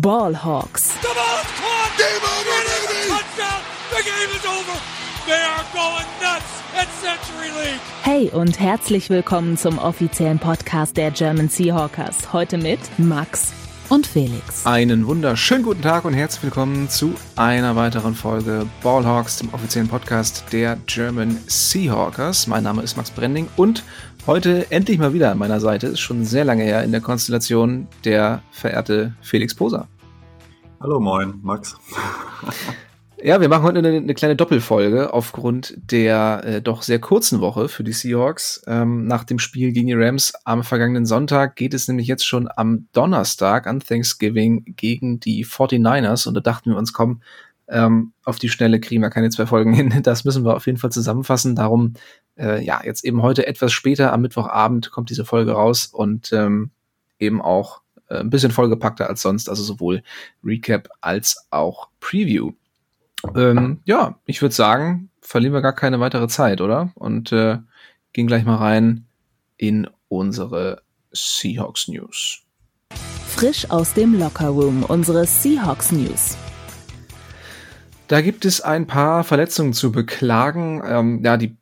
Ballhawks. The ball's caught. Game over, baby. Touchdown. The game is over. They are going nuts at Century League. Hey und herzlich willkommen zum offiziellen Podcast der German Seahawkers. Heute mit Max und Felix. Einen wunderschönen guten Tag und herzlich willkommen zu einer weiteren Folge Ballhawks, dem offiziellen Podcast der German Seahawkers. Mein Name ist Max Brending und heute endlich mal wieder an meiner Seite, ist schon sehr lange her in der Konstellation, der verehrte Felix Poser. Hallo, moin, Max. Ja, wir machen heute eine, eine kleine Doppelfolge aufgrund der äh, doch sehr kurzen Woche für die Seahawks. Ähm, nach dem Spiel gegen die Rams am vergangenen Sonntag geht es nämlich jetzt schon am Donnerstag an Thanksgiving gegen die 49ers und da dachten wir uns, komm, ähm, auf die Schnelle kriegen wir keine zwei Folgen hin. Das müssen wir auf jeden Fall zusammenfassen. Darum, äh, ja, jetzt eben heute etwas später am Mittwochabend kommt diese Folge raus und ähm, eben auch äh, ein bisschen vollgepackter als sonst, also sowohl Recap als auch Preview. Ähm, ja, ich würde sagen, verlieren wir gar keine weitere Zeit, oder? Und äh, gehen gleich mal rein in unsere Seahawks News. Frisch aus dem Lockerroom, unsere Seahawks News. Da gibt es ein paar Verletzungen zu beklagen. Ähm, ja, die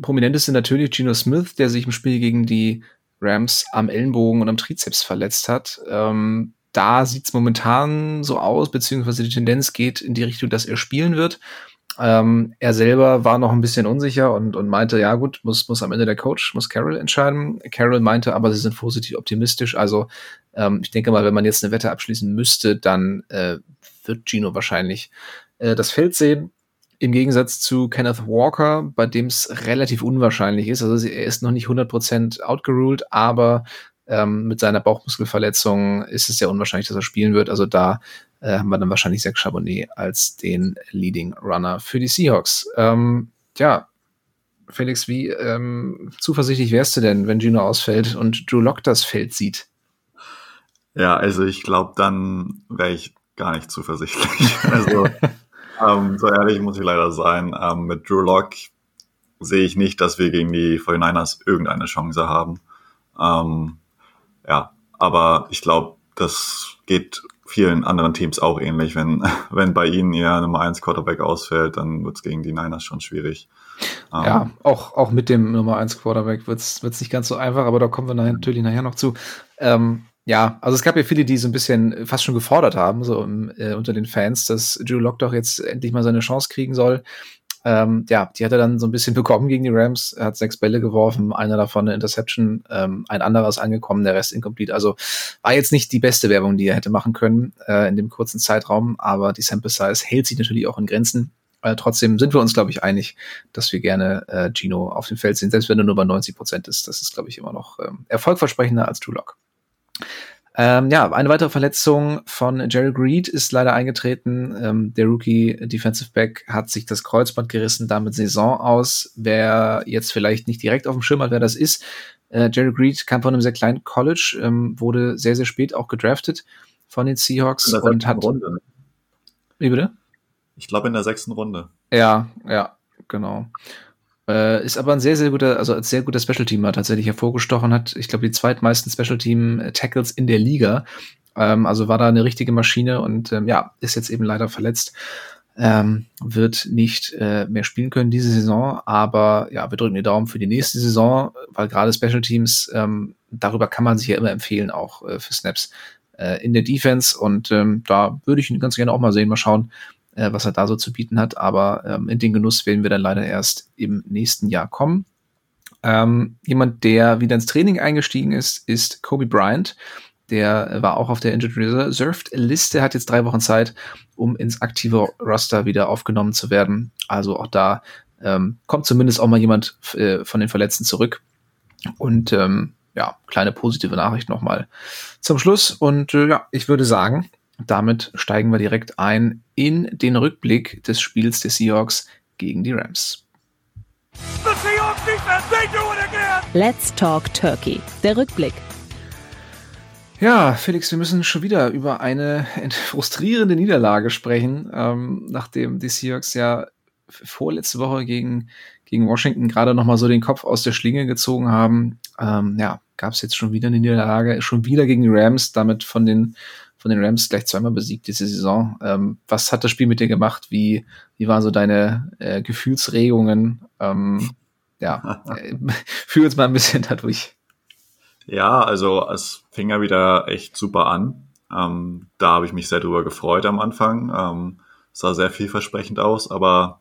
prominenteste natürlich Geno Smith, der sich im Spiel gegen die Rams am Ellenbogen und am Trizeps verletzt hat. Ähm, da sieht es momentan so aus, beziehungsweise die Tendenz geht in die Richtung, dass er spielen wird. Ähm, er selber war noch ein bisschen unsicher und, und meinte, ja gut, muss, muss am Ende der Coach, muss Carroll entscheiden. Carroll meinte aber, sie sind positiv optimistisch. Also ähm, ich denke mal, wenn man jetzt eine Wette abschließen müsste, dann äh, wird Gino wahrscheinlich äh, das Feld sehen. Im Gegensatz zu Kenneth Walker, bei dem es relativ unwahrscheinlich ist. Also er ist noch nicht 100% outgeruled, aber ähm, mit seiner Bauchmuskelverletzung ist es sehr unwahrscheinlich, dass er spielen wird. Also da äh, haben wir dann wahrscheinlich Zach Charbonnet als den Leading Runner für die Seahawks. Ähm, ja, Felix, wie ähm, zuversichtlich wärst du denn, wenn Gino ausfällt und Drew Lock das Feld sieht? Ja, also ich glaube, dann wäre ich gar nicht zuversichtlich. also ähm, so ehrlich muss ich leider sein. Ähm, mit Drew Lock sehe ich nicht, dass wir gegen die 49ers irgendeine Chance haben. Ähm, ja, aber ich glaube, das geht vielen anderen Teams auch ähnlich. Wenn, wenn bei ihnen ihr Nummer 1 Quarterback ausfällt, dann wird es gegen die Niners schon schwierig. Ja, um, ähm, auch, auch mit dem Nummer 1 Quarterback wird es nicht ganz so einfach, aber da kommen wir natürlich nachher noch zu. Ähm, ja, also es gab ja viele, die so ein bisschen fast schon gefordert haben, so im, äh, unter den Fans, dass Drew Lock doch jetzt endlich mal seine Chance kriegen soll. Ähm, ja, die hat er dann so ein bisschen bekommen gegen die Rams. Er hat sechs Bälle geworfen, einer davon eine Interception, ähm, ein anderer ist angekommen, der Rest incomplete. Also war jetzt nicht die beste Werbung, die er hätte machen können äh, in dem kurzen Zeitraum, aber die Sample Size hält sich natürlich auch in Grenzen. Äh, trotzdem sind wir uns, glaube ich, einig, dass wir gerne äh, Gino auf dem Feld sehen, selbst wenn er nur bei 90 Prozent ist. Das ist, glaube ich, immer noch ähm, erfolgversprechender als Drew Lock. Ähm, ja, eine weitere Verletzung von Jerry Greed ist leider eingetreten. Ähm, der Rookie Defensive Back hat sich das Kreuzband gerissen, damit Saison aus. Wer jetzt vielleicht nicht direkt auf dem Schirm hat, wer das ist, äh, Jerry Greed kam von einem sehr kleinen College, ähm, wurde sehr, sehr spät auch gedraftet von den Seahawks und hat. Runde. Wie bitte? Ich glaube in der sechsten Runde. Ja, ja, genau. Äh, ist aber ein sehr, sehr guter, also als sehr guter Special-Teamer tatsächlich hervorgestochen hat. Ich glaube, die zweitmeisten Special-Team-Tackles in der Liga. Ähm, also war da eine richtige Maschine und ähm, ja, ist jetzt eben leider verletzt. Ähm, wird nicht äh, mehr spielen können diese Saison, aber ja, wir drücken die Daumen für die nächste Saison, weil gerade Special Teams, ähm, darüber kann man sich ja immer empfehlen, auch äh, für Snaps äh, in der Defense. Und ähm, da würde ich ihn ganz gerne auch mal sehen, mal schauen, äh, was er da so zu bieten hat. Aber ähm, in den Genuss werden wir dann leider erst im nächsten Jahr kommen. Ähm, jemand, der wieder ins Training eingestiegen ist, ist Kobe Bryant. Der war auch auf der Injured Reserved Liste, hat jetzt drei Wochen Zeit, um ins aktive Roster wieder aufgenommen zu werden. Also auch da ähm, kommt zumindest auch mal jemand äh, von den Verletzten zurück. Und ähm, ja, kleine positive Nachricht nochmal zum Schluss. Und äh, ja, ich würde sagen, damit steigen wir direkt ein in den Rückblick des Spiels der Seahawks gegen die Rams. Let's Talk Turkey. Der Rückblick. Ja, Felix, wir müssen schon wieder über eine frustrierende Niederlage sprechen, ähm, nachdem die Seahawks ja vorletzte Woche gegen, gegen Washington gerade noch mal so den Kopf aus der Schlinge gezogen haben. Ähm, ja, gab es jetzt schon wieder eine Niederlage, schon wieder gegen die Rams, damit von den von den Rams gleich zweimal besiegt diese Saison. Ähm, was hat das Spiel mit dir gemacht? Wie, wie waren so deine äh, Gefühlsregungen? Ähm, ja, äh, fühl uns mal ein bisschen dadurch. Ja, also es fing ja wieder echt super an. Ähm, da habe ich mich sehr drüber gefreut am Anfang. Ähm, sah sehr vielversprechend aus, aber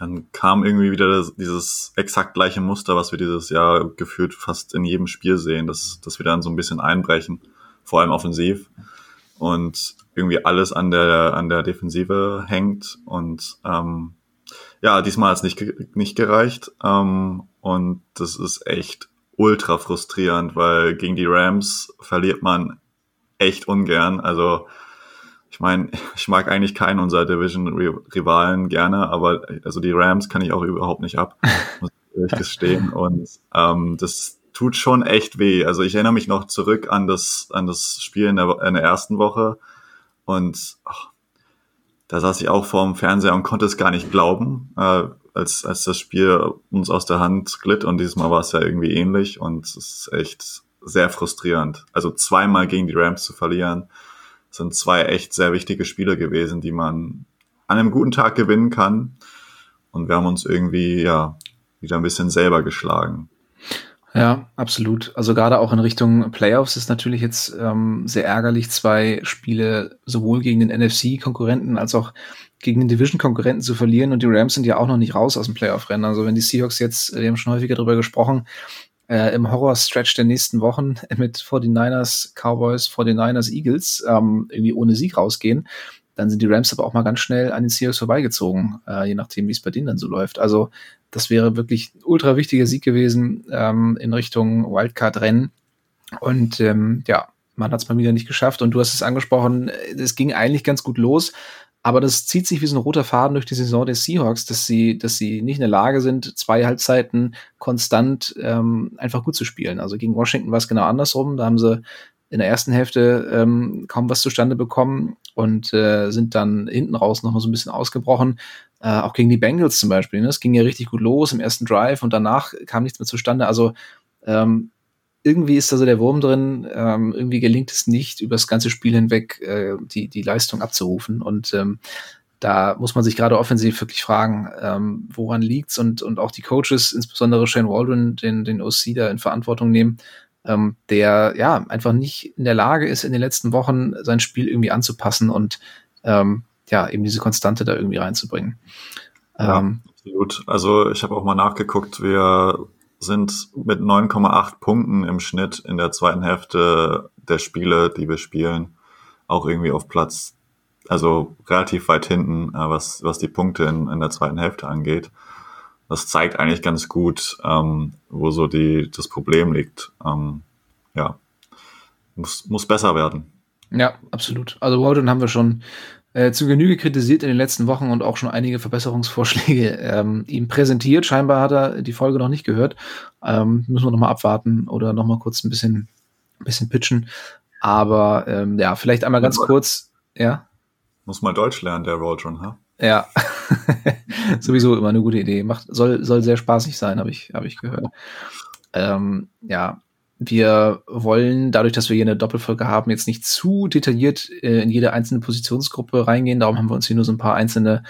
dann kam irgendwie wieder das, dieses exakt gleiche Muster, was wir dieses Jahr gefühlt fast in jedem Spiel sehen, dass, dass wir dann so ein bisschen einbrechen, vor allem offensiv und irgendwie alles an der an der Defensive hängt und ähm, ja, diesmal hat es nicht, nicht gereicht ähm, und das ist echt ultra frustrierend, weil gegen die Rams verliert man echt ungern. Also ich meine, ich mag eigentlich keinen unserer Division-Rivalen gerne, aber also die Rams kann ich auch überhaupt nicht ab, muss ich gestehen. Und ähm, das tut schon echt weh. Also ich erinnere mich noch zurück an das, an das Spiel in der, in der ersten Woche und ach, da saß ich auch vor dem Fernseher und konnte es gar nicht glauben, äh, als, als das Spiel uns aus der Hand glitt und dieses Mal war es ja irgendwie ähnlich und es ist echt sehr frustrierend. Also zweimal gegen die Rams zu verlieren, sind zwei echt sehr wichtige Spiele gewesen, die man an einem guten Tag gewinnen kann. Und wir haben uns irgendwie, ja, wieder ein bisschen selber geschlagen. Ja, absolut. Also gerade auch in Richtung Playoffs ist natürlich jetzt ähm, sehr ärgerlich, zwei Spiele sowohl gegen den NFC-Konkurrenten als auch gegen den Division-Konkurrenten zu verlieren. Und die Rams sind ja auch noch nicht raus aus dem Playoff-Rennen. Also wenn die Seahawks jetzt, wir haben schon häufiger darüber gesprochen, äh, im Horror-Stretch der nächsten Wochen mit 49ers, Cowboys, 49ers, Eagles ähm, irgendwie ohne Sieg rausgehen, dann sind die Rams aber auch mal ganz schnell an den Seahawks vorbeigezogen, äh, je nachdem, wie es bei denen dann so läuft. Also das wäre wirklich ein ultra wichtiger Sieg gewesen ähm, in Richtung Wildcard-Rennen. Und ähm, ja, man hat es mal wieder nicht geschafft. Und du hast es angesprochen, es ging eigentlich ganz gut los. Aber das zieht sich wie so ein roter Faden durch die Saison der Seahawks, dass sie, dass sie nicht in der Lage sind, zwei Halbzeiten konstant ähm, einfach gut zu spielen. Also gegen Washington war es genau andersrum. Da haben sie in der ersten Hälfte ähm, kaum was zustande bekommen und äh, sind dann hinten raus nochmal so ein bisschen ausgebrochen. Äh, auch gegen die Bengals zum Beispiel. Ne? Es ging ja richtig gut los im ersten Drive und danach kam nichts mehr zustande. Also ähm, irgendwie ist da so der Wurm drin, ähm, irgendwie gelingt es nicht, über das ganze Spiel hinweg äh, die, die Leistung abzurufen. Und ähm, da muss man sich gerade offensiv wirklich fragen, ähm, woran liegt's und, und auch die Coaches, insbesondere Shane Waldron, den, den OC da in Verantwortung nehmen, ähm, der ja einfach nicht in der Lage ist, in den letzten Wochen sein Spiel irgendwie anzupassen und ähm, ja, eben diese Konstante da irgendwie reinzubringen. Ja, ähm, absolut. Also ich habe auch mal nachgeguckt, wir sind mit 9,8 Punkten im Schnitt in der zweiten Hälfte der Spiele, die wir spielen, auch irgendwie auf Platz, also relativ weit hinten, äh, was, was die Punkte in, in der zweiten Hälfte angeht. Das zeigt eigentlich ganz gut, ähm, wo so die, das Problem liegt. Ähm, ja, muss, muss besser werden. Ja, absolut. Also Walden haben wir schon äh, zu Genüge kritisiert in den letzten Wochen und auch schon einige Verbesserungsvorschläge ähm, ihm präsentiert. Scheinbar hat er die Folge noch nicht gehört. Ähm, müssen wir nochmal abwarten oder nochmal kurz ein bisschen, ein bisschen pitchen. Aber ähm, ja, vielleicht einmal ganz kurz. Ja. Muss mal Deutsch lernen, der Rolltron, ha? Ja, sowieso immer eine gute Idee. Macht, soll, soll sehr spaßig sein, habe ich, hab ich gehört. Ähm, ja, wir wollen, dadurch, dass wir hier eine Doppelfolge haben, jetzt nicht zu detailliert äh, in jede einzelne Positionsgruppe reingehen. Darum haben wir uns hier nur so ein paar einzelne,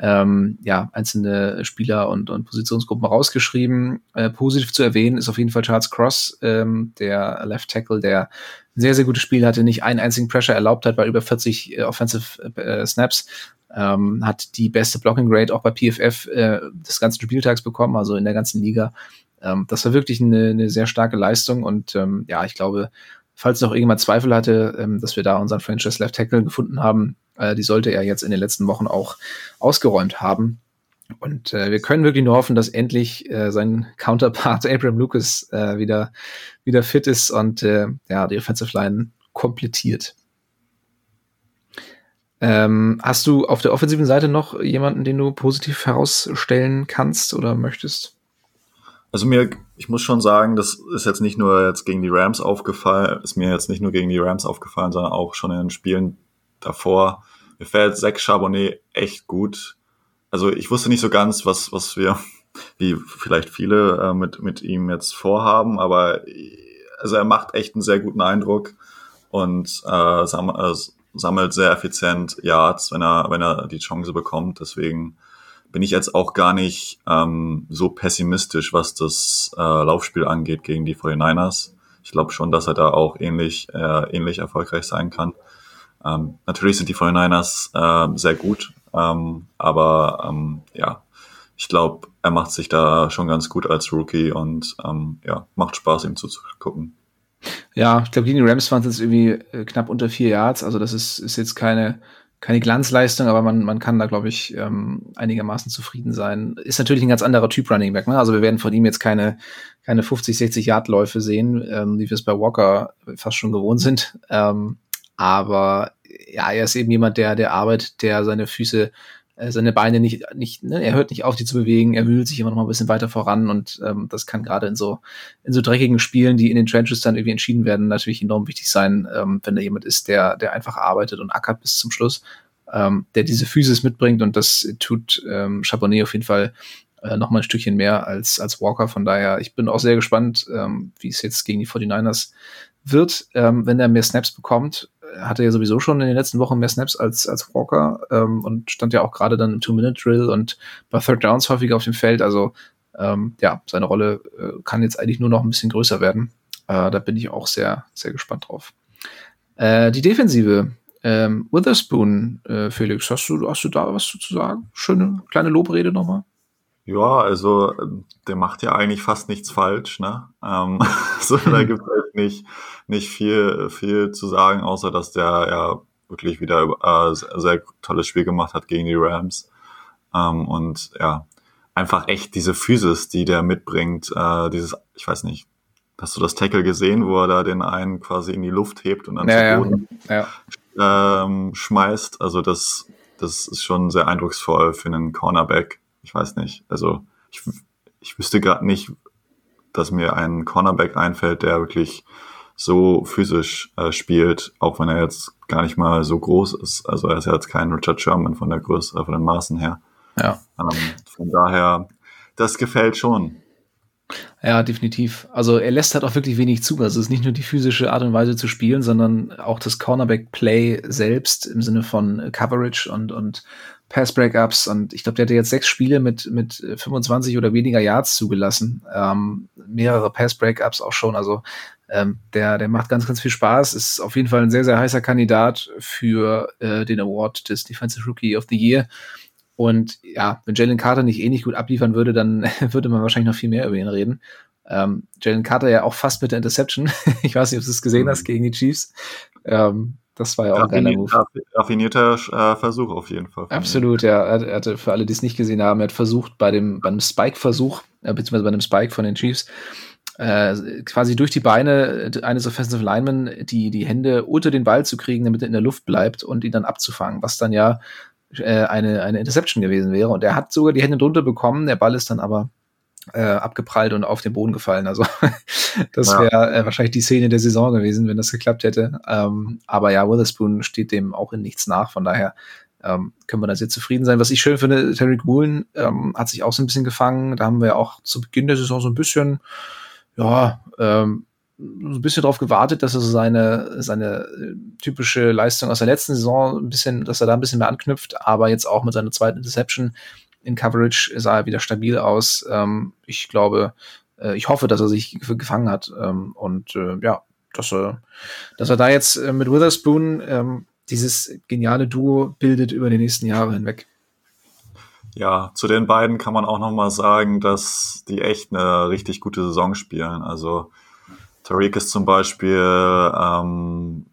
ähm, ja, einzelne Spieler und, und Positionsgruppen rausgeschrieben. Äh, positiv zu erwähnen ist auf jeden Fall Charles Cross, ähm, der Left Tackle, der ein sehr, sehr gutes Spiel hatte, nicht einen einzigen Pressure erlaubt hat bei über 40 äh, Offensive äh, Snaps. Ähm, hat die beste Blocking Rate auch bei PFF äh, des ganzen Spieltags bekommen, also in der ganzen Liga. Ähm, das war wirklich eine, eine sehr starke Leistung und ähm, ja, ich glaube, falls noch irgendjemand Zweifel hatte, ähm, dass wir da unseren Franchise Left Tackle gefunden haben, äh, die sollte er jetzt in den letzten Wochen auch ausgeräumt haben. Und äh, wir können wirklich nur hoffen, dass endlich äh, sein Counterpart Abraham Lucas äh, wieder, wieder fit ist und äh, ja, die Offensive Line komplettiert. Ähm, hast du auf der offensiven Seite noch jemanden, den du positiv herausstellen kannst oder möchtest? Also mir, ich muss schon sagen, das ist jetzt nicht nur jetzt gegen die Rams aufgefallen, ist mir jetzt nicht nur gegen die Rams aufgefallen, sondern auch schon in den Spielen davor. Mir fällt Zach Charbonnet echt gut. Also ich wusste nicht so ganz, was, was wir, wie vielleicht viele äh, mit, mit ihm jetzt vorhaben, aber also er macht echt einen sehr guten Eindruck. und äh, äh, sammelt sehr effizient Yards, wenn er, wenn er die Chance bekommt. Deswegen bin ich jetzt auch gar nicht ähm, so pessimistisch, was das äh, Laufspiel angeht gegen die 49ers. Ich glaube schon, dass er da auch ähnlich, äh, ähnlich erfolgreich sein kann. Ähm, natürlich sind die 49ers äh, sehr gut, ähm, aber ähm, ja, ich glaube, er macht sich da schon ganz gut als Rookie und ähm, ja, macht Spaß, ihm zuzugucken. Ja, ich glaube, gegen die Rams waren es jetzt irgendwie äh, knapp unter vier Yards. Also das ist, ist jetzt keine, keine Glanzleistung, aber man, man kann da, glaube ich, ähm, einigermaßen zufrieden sein. Ist natürlich ein ganz anderer Typ Running Back. Ne? Also wir werden von ihm jetzt keine, keine 50, 60 Yard Läufe sehen, ähm, wie wir es bei Walker fast schon gewohnt sind. Ähm, aber ja, er ist eben jemand, der, der arbeitet, der seine Füße äh, seine Beine nicht, nicht, ne, er hört nicht auf, die zu bewegen, er wühlt sich immer noch mal ein bisschen weiter voran und ähm, das kann gerade in so, in so dreckigen Spielen, die in den Trenches dann irgendwie entschieden werden, natürlich enorm wichtig sein, ähm, wenn da jemand ist, der, der einfach arbeitet und ackert bis zum Schluss, ähm, der diese Physis mitbringt und das tut ähm, Chabonnet auf jeden Fall äh, noch mal ein Stückchen mehr als, als Walker. Von daher, ich bin auch sehr gespannt, ähm, wie es jetzt gegen die 49ers wird, ähm, wenn er mehr Snaps bekommt hatte ja sowieso schon in den letzten Wochen mehr Snaps als, als Walker ähm, und stand ja auch gerade dann im Two-Minute-Drill und bei Third Downs häufiger auf dem Feld. Also ähm, ja, seine Rolle äh, kann jetzt eigentlich nur noch ein bisschen größer werden. Äh, da bin ich auch sehr, sehr gespannt drauf. Äh, die Defensive. Ähm, Witherspoon, äh, Felix, hast du, hast du da was zu sagen? Schöne kleine Lobrede nochmal. Ja, also der macht ja eigentlich fast nichts falsch, ne? Ähm, so, da gibt es halt nicht, nicht viel, viel zu sagen, außer dass der ja wirklich wieder äh, sehr tolles Spiel gemacht hat gegen die Rams. Ähm, und ja, einfach echt diese Physis, die der mitbringt, äh, dieses, ich weiß nicht, hast du das Tackle gesehen, wo er da den einen quasi in die Luft hebt und dann ja, zu Boden ja. Ähm, schmeißt? Also das, das ist schon sehr eindrucksvoll für einen Cornerback ich weiß nicht. Also ich, ich wüsste gerade nicht, dass mir ein Cornerback einfällt, der wirklich so physisch äh, spielt, auch wenn er jetzt gar nicht mal so groß ist. Also er ist ja jetzt kein Richard Sherman von der Größe, äh, von den Maßen her. Ja. Ähm, von daher, das gefällt schon. Ja, definitiv. Also er lässt halt auch wirklich wenig zu. Also es ist nicht nur die physische Art und Weise zu spielen, sondern auch das Cornerback-Play selbst im Sinne von Coverage und, und Pass-Breakups und ich glaube, der hatte jetzt sechs Spiele mit, mit 25 oder weniger Yards zugelassen. Ähm, mehrere Pass-Breakups auch schon. Also ähm, der, der macht ganz, ganz viel Spaß. Ist auf jeden Fall ein sehr, sehr heißer Kandidat für äh, den Award des Defensive Rookie of the Year. Und ja, wenn Jalen Carter nicht ähnlich gut abliefern würde, dann würde man wahrscheinlich noch viel mehr über ihn reden. Ähm, Jalen Carter ja auch fast mit der Interception. ich weiß nicht, ob du es gesehen hast gegen die Chiefs. Ähm, das war ja auch ein geiler Move. Raffinierter äh, Versuch auf jeden Fall. Absolut, ja. Er hatte, für alle, die es nicht gesehen haben, er hat versucht, bei dem, beim Spike-Versuch, äh, beziehungsweise bei einem Spike von den Chiefs, äh, quasi durch die Beine eines Offensive Linemen die, die Hände unter den Ball zu kriegen, damit er in der Luft bleibt und ihn dann abzufangen, was dann ja äh, eine, eine Interception gewesen wäre. Und er hat sogar die Hände drunter bekommen, der Ball ist dann aber äh, abgeprallt und auf den Boden gefallen. Also das wäre ja. äh, wahrscheinlich die Szene der Saison gewesen, wenn das geklappt hätte. Ähm, aber ja, Witherspoon steht dem auch in nichts nach. Von daher ähm, können wir da sehr zufrieden sein. Was ich schön finde, Terry Woolen ähm, hat sich auch so ein bisschen gefangen. Da haben wir auch zu Beginn der Saison so ein bisschen, ja, ähm, so ein bisschen darauf gewartet, dass er so seine, seine äh, typische Leistung aus der letzten Saison ein bisschen, dass er da ein bisschen mehr anknüpft, aber jetzt auch mit seiner zweiten Interception in Coverage sah er wieder stabil aus. Ähm, ich glaube, äh, ich hoffe, dass er sich gefangen hat. Ähm, und äh, ja, dass er, dass er da jetzt äh, mit Witherspoon ähm, dieses geniale Duo bildet über die nächsten Jahre hinweg. Ja, zu den beiden kann man auch noch mal sagen, dass die echt eine richtig gute Saison spielen. Also Tariq ist zum Beispiel ähm,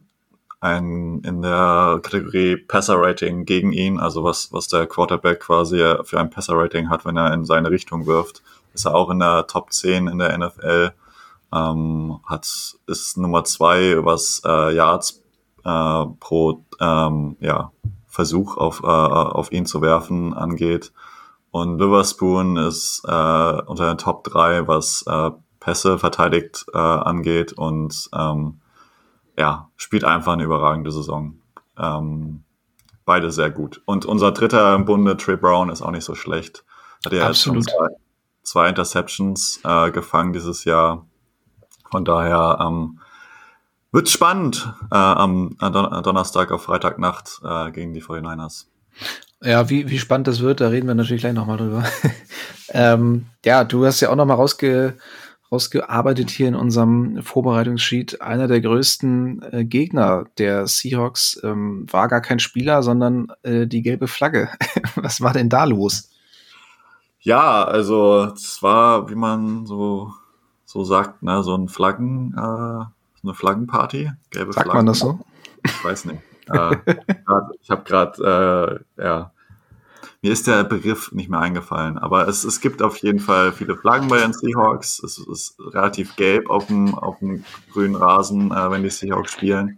ein, in der Kategorie Passer-Rating gegen ihn, also was, was der Quarterback quasi für ein Passer-Rating hat, wenn er in seine Richtung wirft, ist er auch in der Top 10 in der NFL, ähm, hat, ist Nummer zwei, was äh, Yards äh, pro ähm, ja, Versuch auf, äh, auf ihn zu werfen angeht. Und Liverspoon ist äh, unter den Top 3, was äh, Pässe verteidigt äh, angeht und ähm, ja, spielt einfach eine überragende Saison. Ähm, beide sehr gut. Und unser dritter im Bunde, Trey Brown, ist auch nicht so schlecht. Hat ja jetzt schon zwei, zwei Interceptions äh, gefangen dieses Jahr. Von daher ähm, Wird spannend äh, am Don Donnerstag auf Freitagnacht äh, gegen die 49ers. Ja, wie, wie spannend das wird, da reden wir natürlich gleich nochmal drüber. ähm, ja, du hast ja auch nochmal rausge, rausgearbeitet hier in unserem Vorbereitungssheet. Einer der größten äh, Gegner der Seahawks ähm, war gar kein Spieler, sondern äh, die gelbe Flagge. Was war denn da los? Ja, also es war, wie man so, so sagt, ne, so ein Flaggen, äh, eine Flaggenparty. Gelbe Sagt Flaggen. man das so? Ich weiß nicht. äh, ich habe gerade, äh, ja, mir ist der Begriff nicht mehr eingefallen, aber es, es gibt auf jeden Fall viele Flaggen bei den Seahawks. Es ist relativ gelb auf dem, auf dem grünen Rasen, äh, wenn die Seahawks spielen.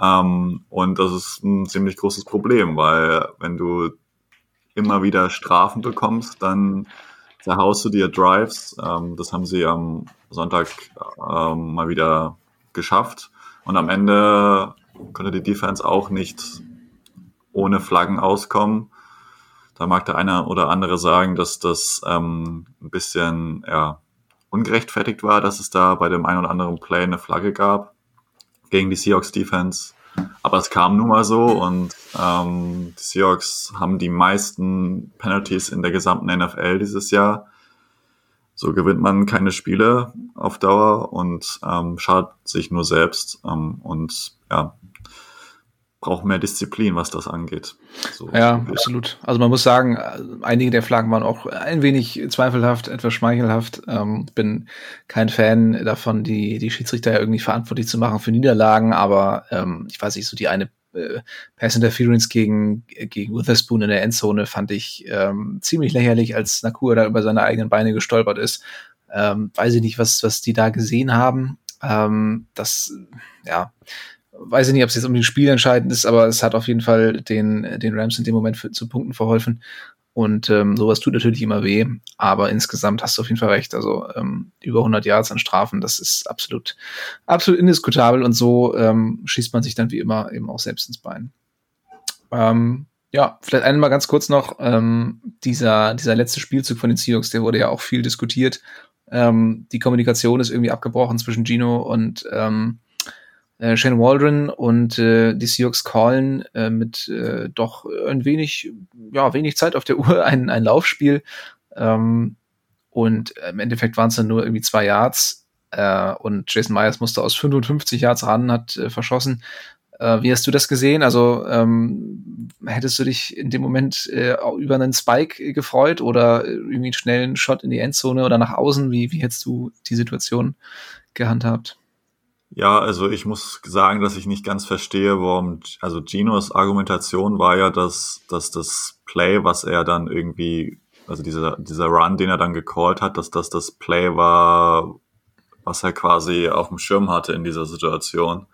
Ähm, und das ist ein ziemlich großes Problem, weil wenn du immer wieder Strafen bekommst, dann zerhaust du dir Drives. Ähm, das haben sie am Sonntag ähm, mal wieder geschafft. Und am Ende konnte die Defense auch nicht ohne Flaggen auskommen. Da mag der eine oder andere sagen, dass das ähm, ein bisschen ja, ungerechtfertigt war, dass es da bei dem einen oder anderen Play eine Flagge gab gegen die Seahawks Defense. Aber es kam nun mal so und ähm, die Seahawks haben die meisten Penalties in der gesamten NFL dieses Jahr. So gewinnt man keine Spiele auf Dauer und ähm, schadet sich nur selbst. Ähm, und ja, braucht mehr Disziplin, was das angeht. So, ja, so absolut. Also man muss sagen, einige der Flaggen waren auch ein wenig zweifelhaft, etwas schmeichelhaft. Ähm, bin kein Fan davon, die, die Schiedsrichter irgendwie verantwortlich zu machen für Niederlagen, aber ähm, ich weiß nicht, so die eine äh, Pass Interference gegen, gegen Witherspoon in der Endzone fand ich ähm, ziemlich lächerlich, als Nakua da über seine eigenen Beine gestolpert ist. Ähm, weiß ich nicht, was, was die da gesehen haben. Ähm, das, ja, weiß ich nicht, ob es jetzt um die Spiel entscheidend ist, aber es hat auf jeden Fall den, den Rams in dem Moment für, zu Punkten verholfen. Und ähm, sowas tut natürlich immer weh, aber insgesamt hast du auf jeden Fall recht. Also ähm, über 100 Yards an Strafen, das ist absolut, absolut indiskutabel und so ähm, schießt man sich dann wie immer eben auch selbst ins Bein. Ähm, ja, vielleicht einmal ganz kurz noch, ähm, dieser, dieser letzte Spielzug von den Seahawks, der wurde ja auch viel diskutiert. Ähm, die Kommunikation ist irgendwie abgebrochen zwischen Gino und ähm, äh, Shane Waldron und äh, die Seahawks callen äh, mit äh, doch ein wenig, ja, wenig Zeit auf der Uhr ein, ein Laufspiel. Ähm, und im Endeffekt waren es dann nur irgendwie zwei Yards. Äh, und Jason Myers musste aus 55 Yards ran, hat äh, verschossen. Äh, wie hast du das gesehen? Also ähm, hättest du dich in dem Moment äh, über einen Spike gefreut oder irgendwie einen schnellen Shot in die Endzone oder nach außen? Wie, wie hättest du die Situation gehandhabt? Ja, also ich muss sagen, dass ich nicht ganz verstehe, warum, also Ginos Argumentation war ja, dass, dass das Play, was er dann irgendwie, also dieser, dieser Run, den er dann gecallt hat, dass das das Play war, was er quasi auf dem Schirm hatte in dieser Situation.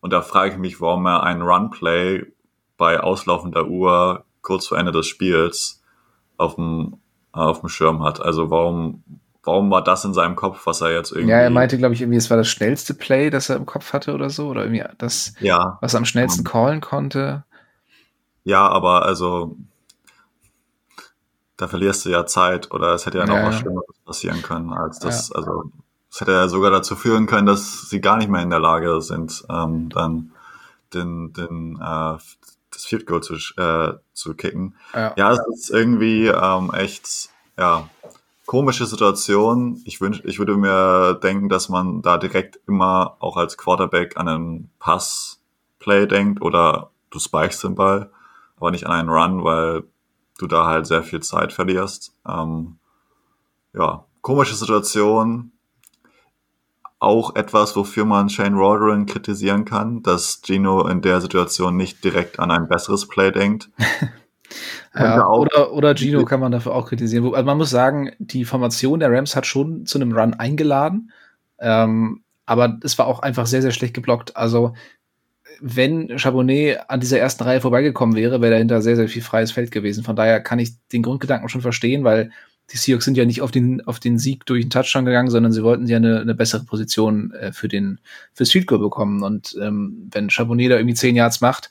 Und da frage ich mich, warum er einen Run-Play bei auslaufender Uhr kurz vor Ende des Spiels auf dem, auf dem Schirm hat. Also warum, warum war das in seinem Kopf, was er jetzt irgendwie. Ja, er meinte, glaube ich, irgendwie, es war das schnellste Play, das er im Kopf hatte oder so. Oder irgendwie das, ja, was er am schnellsten um, callen konnte. Ja, aber also da verlierst du ja Zeit oder es hätte ja noch ja, was Schlimmeres passieren können, als das, ja. also es hätte ja sogar dazu führen können, dass sie gar nicht mehr in der Lage sind, ähm, dann den, den äh, das Field Goal zu, äh, zu kicken. Ja. ja, es ist irgendwie ähm, echt, ja, komische Situation. Ich wünsch, ich würde mir denken, dass man da direkt immer auch als Quarterback an einen Pass-Play denkt oder du spikest den Ball, aber nicht an einen Run, weil du da halt sehr viel Zeit verlierst. Ähm, ja, komische Situation. Auch etwas, wofür man Shane Roderick kritisieren kann, dass Gino in der Situation nicht direkt an ein besseres Play denkt. Ja, oder, oder Gino kann man dafür auch kritisieren. Also man muss sagen, die Formation der Rams hat schon zu einem Run eingeladen, ähm, aber es war auch einfach sehr, sehr schlecht geblockt. Also wenn Chabonnet an dieser ersten Reihe vorbeigekommen wäre, wäre dahinter sehr, sehr viel freies Feld gewesen. Von daher kann ich den Grundgedanken schon verstehen, weil die Seahawks sind ja nicht auf den, auf den Sieg durch den Touchdown gegangen, sondern sie wollten ja eine, eine bessere Position äh, für den fürs Field Goal bekommen. Und ähm, wenn Chabonnet da irgendwie zehn Yards macht,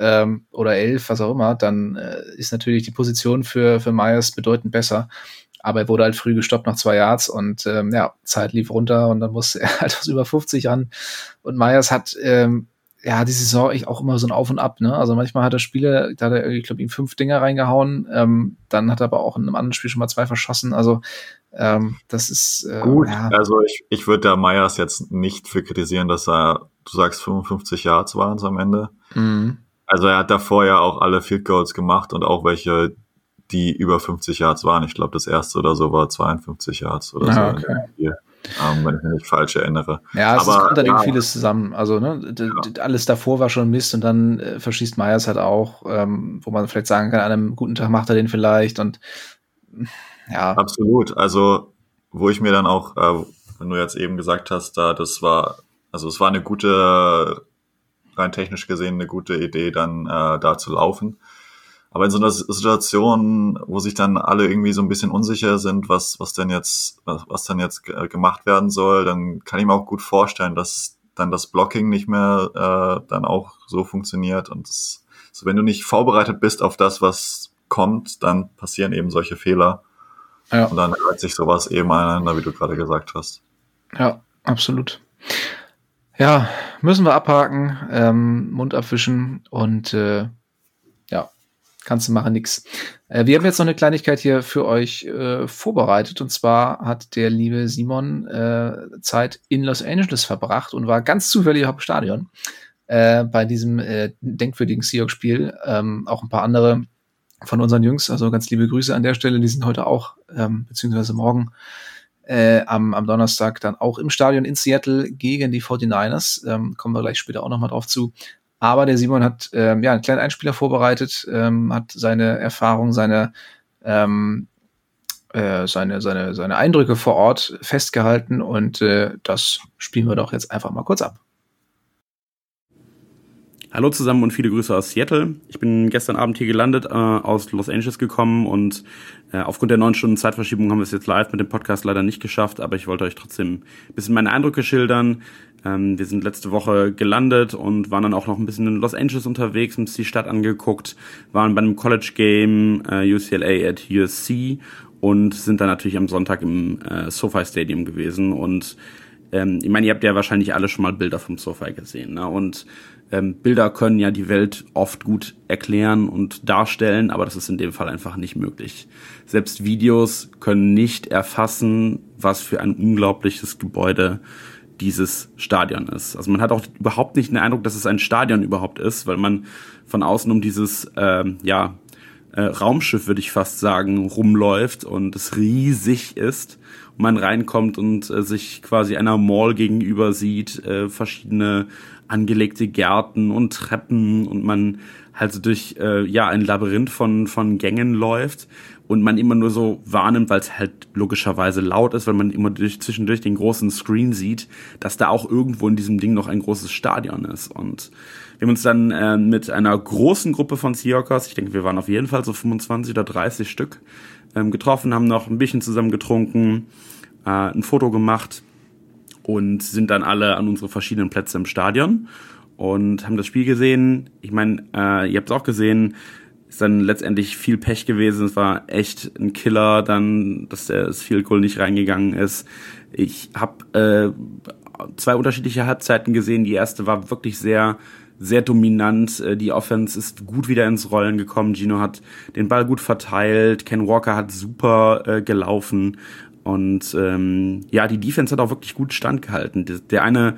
ähm, oder elf, was auch immer, dann äh, ist natürlich die Position für, für Myers bedeutend besser. aber er wurde halt früh gestoppt nach zwei Yards und ähm, ja, Zeit lief runter und dann musste er halt aus über 50 ran. Und Myers hat ähm, ja die Saison echt auch immer so ein Auf und Ab, ne? Also manchmal hat er Spiele, da hat er, ich glaube, ihm fünf Dinger reingehauen, ähm, dann hat er aber auch in einem anderen Spiel schon mal zwei verschossen. Also ähm, das ist äh, gut. Ja. Also ich, ich würde da Myers jetzt nicht für kritisieren, dass er, du sagst 55 Yards waren es am Ende. Mhm. Also er hat davor ja auch alle Field Goals gemacht und auch welche, die über 50 Yards waren. Ich glaube, das erste oder so war 52 Yards oder ah, so. Okay. Ähm, wenn ich mich nicht falsch erinnere. Ja, es Aber, kommt da ja, vieles zusammen. Also, ne, ja. alles davor war schon Mist und dann äh, verschießt Myers halt auch, ähm, wo man vielleicht sagen kann, an einem guten Tag macht er den vielleicht und ja. Absolut. Also, wo ich mir dann auch, äh, wenn du jetzt eben gesagt hast, da das war, also es war eine gute, rein technisch gesehen eine gute Idee, dann äh, da zu laufen. Aber in so einer Situation, wo sich dann alle irgendwie so ein bisschen unsicher sind, was, was denn jetzt, was, was dann jetzt gemacht werden soll, dann kann ich mir auch gut vorstellen, dass dann das Blocking nicht mehr äh, dann auch so funktioniert. Und das, so wenn du nicht vorbereitet bist auf das, was kommt, dann passieren eben solche Fehler. Ja. Und dann reiht sich sowas eben aneinander, wie du gerade gesagt hast. Ja, absolut. Ja, müssen wir abhaken, ähm, Mund abwischen und äh, kannst du machen, nix. Äh, wir haben jetzt noch eine Kleinigkeit hier für euch äh, vorbereitet. Und zwar hat der liebe Simon äh, Zeit in Los Angeles verbracht und war ganz zufällig im Stadion äh, bei diesem äh, denkwürdigen Seahawks-Spiel. Ähm, auch ein paar andere von unseren Jungs. Also ganz liebe Grüße an der Stelle. Die sind heute auch, ähm, beziehungsweise morgen äh, am, am Donnerstag dann auch im Stadion in Seattle gegen die 49ers. Ähm, kommen wir gleich später auch nochmal drauf zu. Aber der Simon hat ähm, ja einen kleinen Einspieler vorbereitet, ähm, hat seine Erfahrung, seine ähm, äh, seine, seine, seine Eindrücke vor Ort festgehalten und äh, das spielen wir doch jetzt einfach mal kurz ab. Hallo zusammen und viele Grüße aus Seattle. Ich bin gestern Abend hier gelandet, äh, aus Los Angeles gekommen und äh, aufgrund der neun Stunden Zeitverschiebung haben wir es jetzt live mit dem Podcast leider nicht geschafft, aber ich wollte euch trotzdem ein bisschen meine Eindrücke schildern. Ähm, wir sind letzte Woche gelandet und waren dann auch noch ein bisschen in Los Angeles unterwegs, haben uns die Stadt angeguckt, waren bei einem College Game äh, UCLA at USC und sind dann natürlich am Sonntag im äh, SoFi Stadium gewesen und ähm, ich meine, ihr habt ja wahrscheinlich alle schon mal Bilder vom SoFi gesehen. Ne? Und ähm, Bilder können ja die Welt oft gut erklären und darstellen, aber das ist in dem Fall einfach nicht möglich. Selbst Videos können nicht erfassen, was für ein unglaubliches Gebäude dieses Stadion ist. Also man hat auch überhaupt nicht den Eindruck, dass es ein Stadion überhaupt ist, weil man von außen um dieses ähm, ja äh, Raumschiff würde ich fast sagen rumläuft und es riesig ist und man reinkommt und äh, sich quasi einer Mall gegenüber sieht, äh, verschiedene angelegte Gärten und Treppen und man halt so durch äh, ja ein Labyrinth von von Gängen läuft und man immer nur so wahrnimmt, weil es halt logischerweise laut ist, weil man immer durch, zwischendurch den großen Screen sieht, dass da auch irgendwo in diesem Ding noch ein großes Stadion ist. Und wir haben uns dann äh, mit einer großen Gruppe von Seahawkers, ich denke, wir waren auf jeden Fall so 25 oder 30 Stück, ähm, getroffen, haben noch ein bisschen zusammen getrunken, äh, ein Foto gemacht und sind dann alle an unsere verschiedenen Plätze im Stadion und haben das Spiel gesehen. Ich meine, äh, ihr habt es auch gesehen, ist dann letztendlich viel Pech gewesen. Es war echt ein Killer, dann, dass der Field Goal nicht reingegangen ist. Ich habe äh, zwei unterschiedliche Halbzeiten gesehen. Die erste war wirklich sehr sehr dominant. Äh, die Offense ist gut wieder ins Rollen gekommen. Gino hat den Ball gut verteilt. Ken Walker hat super äh, gelaufen. Und ähm, ja, die Defense hat auch wirklich gut standgehalten. Der eine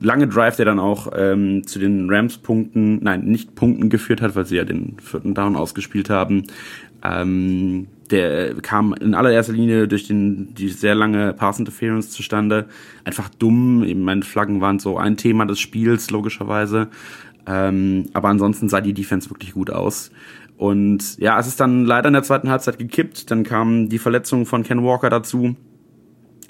lange Drive, der dann auch ähm, zu den Rams-Punkten, nein, nicht Punkten geführt hat, weil sie ja den vierten Down ausgespielt haben, ähm, der kam in allererster Linie durch den, die sehr lange Pass Interference zustande. Einfach dumm. Eben meine Flaggen waren so ein Thema des Spiels, logischerweise. Ähm, aber ansonsten sah die Defense wirklich gut aus. Und ja, es ist dann leider in der zweiten Halbzeit gekippt. Dann kam die Verletzung von Ken Walker dazu,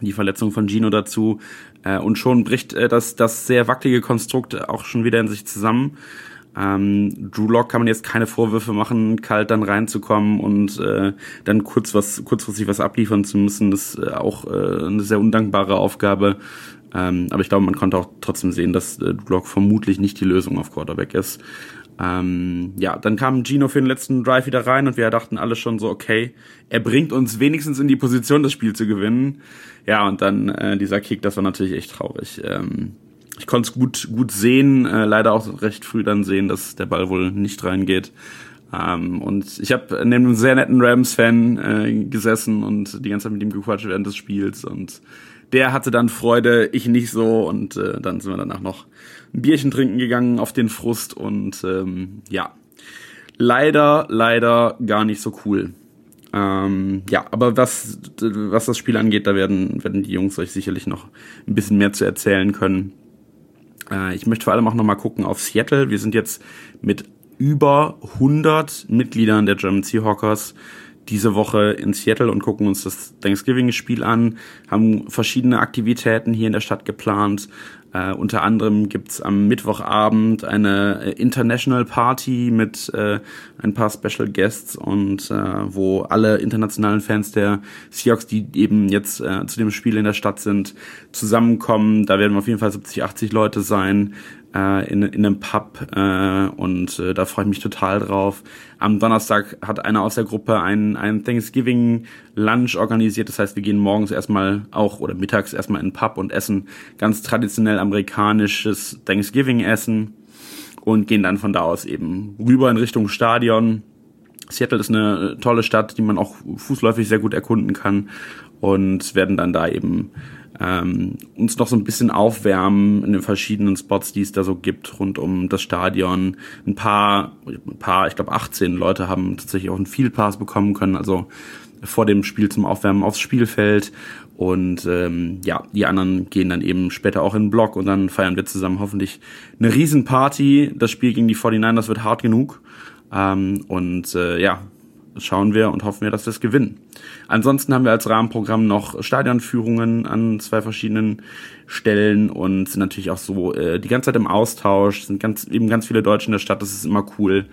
die Verletzung von Gino dazu. Äh, und schon bricht äh, das, das sehr wackelige Konstrukt auch schon wieder in sich zusammen. Ähm, Drew Lock kann man jetzt keine Vorwürfe machen, kalt dann reinzukommen und äh, dann kurz was, kurzfristig was abliefern zu müssen, das ist äh, auch äh, eine sehr undankbare Aufgabe. Ähm, aber ich glaube, man konnte auch trotzdem sehen, dass äh, Drew Lock vermutlich nicht die Lösung auf Quarterback ist. Ähm, ja, dann kam Gino für den letzten Drive wieder rein und wir dachten alle schon so, okay, er bringt uns wenigstens in die Position, das Spiel zu gewinnen. Ja, und dann äh, dieser Kick, das war natürlich echt traurig. Ähm, ich konnte es gut, gut sehen, äh, leider auch recht früh dann sehen, dass der Ball wohl nicht reingeht. Ähm, und ich habe neben einem sehr netten Rams-Fan äh, gesessen und die ganze Zeit mit ihm gequatscht während des Spiels und der hatte dann Freude, ich nicht so und äh, dann sind wir danach noch ein Bierchen trinken gegangen auf den Frust und ähm, ja, leider, leider gar nicht so cool. Ähm, ja, aber was, was das Spiel angeht, da werden, werden die Jungs euch sicherlich noch ein bisschen mehr zu erzählen können. Äh, ich möchte vor allem auch nochmal gucken auf Seattle. Wir sind jetzt mit über 100 Mitgliedern der German Seahawkers diese Woche in Seattle und gucken uns das Thanksgiving-Spiel an, haben verschiedene Aktivitäten hier in der Stadt geplant. Äh, unter anderem gibt's am Mittwochabend eine äh, International Party mit äh, ein paar Special Guests und äh, wo alle internationalen Fans der Seahawks, die eben jetzt äh, zu dem Spiel in der Stadt sind, zusammenkommen. Da werden wir auf jeden Fall 70, 80 Leute sein äh, in, in einem Pub äh, und äh, da freue ich mich total drauf. Am Donnerstag hat einer aus der Gruppe einen, einen Thanksgiving Lunch organisiert. Das heißt, wir gehen morgens erstmal auch oder mittags erstmal in den Pub und essen ganz traditionell amerikanisches Thanksgiving Essen und gehen dann von da aus eben rüber in Richtung Stadion. Seattle ist eine tolle Stadt, die man auch fußläufig sehr gut erkunden kann und werden dann da eben ähm, uns noch so ein bisschen aufwärmen in den verschiedenen Spots, die es da so gibt rund um das Stadion. Ein paar, ein paar, ich glaube 18 Leute haben tatsächlich auch einen Field Pass bekommen können, also vor dem Spiel zum Aufwärmen aufs Spielfeld. Und ähm, ja, die anderen gehen dann eben später auch in den Block und dann feiern wir zusammen hoffentlich eine Riesenparty. Das Spiel gegen die 49ers wird hart genug. Ähm, und äh, ja, schauen wir und hoffen wir, dass wir es gewinnen. Ansonsten haben wir als Rahmenprogramm noch Stadionführungen an zwei verschiedenen Stellen und sind natürlich auch so äh, die ganze Zeit im Austausch, sind ganz, eben ganz viele Deutsche in der Stadt, das ist immer cool.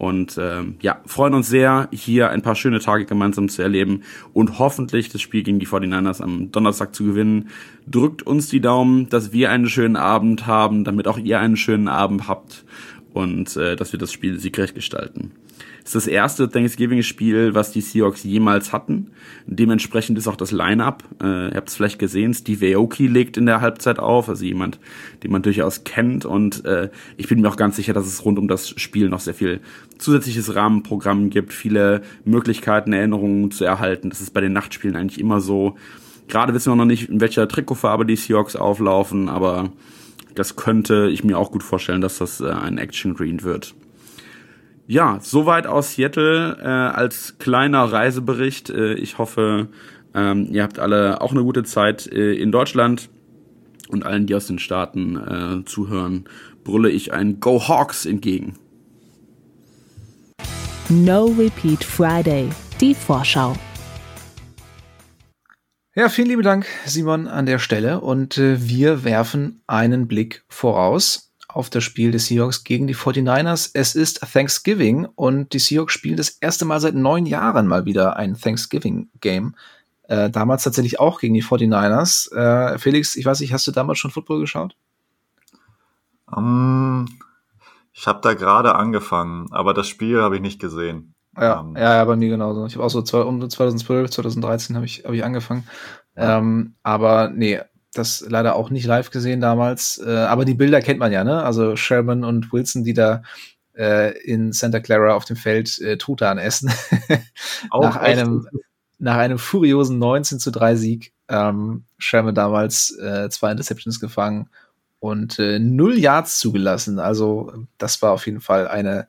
Und ähm, ja, freuen uns sehr, hier ein paar schöne Tage gemeinsam zu erleben und hoffentlich das Spiel gegen die 49ers am Donnerstag zu gewinnen. Drückt uns die Daumen, dass wir einen schönen Abend haben, damit auch ihr einen schönen Abend habt und äh, dass wir das Spiel siegreich gestalten ist das erste Thanksgiving-Spiel, was die Seahawks jemals hatten. Dementsprechend ist auch das Line-Up. Äh, ihr habt es vielleicht gesehen, Steve Aoki legt in der Halbzeit auf, also jemand, den man durchaus kennt. Und äh, ich bin mir auch ganz sicher, dass es rund um das Spiel noch sehr viel zusätzliches Rahmenprogramm gibt, viele Möglichkeiten, Erinnerungen zu erhalten. Das ist bei den Nachtspielen eigentlich immer so. Gerade wissen wir noch nicht, in welcher Trikotfarbe die Seahawks auflaufen, aber das könnte ich mir auch gut vorstellen, dass das äh, ein Action Green wird. Ja, soweit aus Seattle äh, als kleiner Reisebericht. Äh, ich hoffe, ähm, ihr habt alle auch eine gute Zeit äh, in Deutschland und allen, die aus den Staaten äh, zuhören, brülle ich ein Go Hawks entgegen. No Repeat Friday, die Vorschau. Ja, vielen lieben Dank, Simon, an der Stelle. Und äh, wir werfen einen Blick voraus auf das Spiel des Seahawks gegen die 49ers. Es ist Thanksgiving und die Seahawks spielen das erste Mal seit neun Jahren mal wieder ein Thanksgiving-Game. Äh, damals tatsächlich auch gegen die 49ers. Äh, Felix, ich weiß nicht, hast du damals schon Football geschaut? Um, ich habe da gerade angefangen, aber das Spiel habe ich nicht gesehen. Ja, um, ja, ja, bei mir genauso. Ich habe auch so zwei, um 2012, 2013 habe ich, hab ich angefangen. Ja. Ähm, aber nee, das leider auch nicht live gesehen damals. Äh, aber die Bilder kennt man ja, ne? Also Sherman und Wilson, die da äh, in Santa Clara auf dem Feld äh, Truthahn essen. nach einem nach einem furiosen 19 zu 3 Sieg. Ähm, Sherman damals äh, zwei Interceptions gefangen und äh, null Yards zugelassen. Also das war auf jeden Fall eine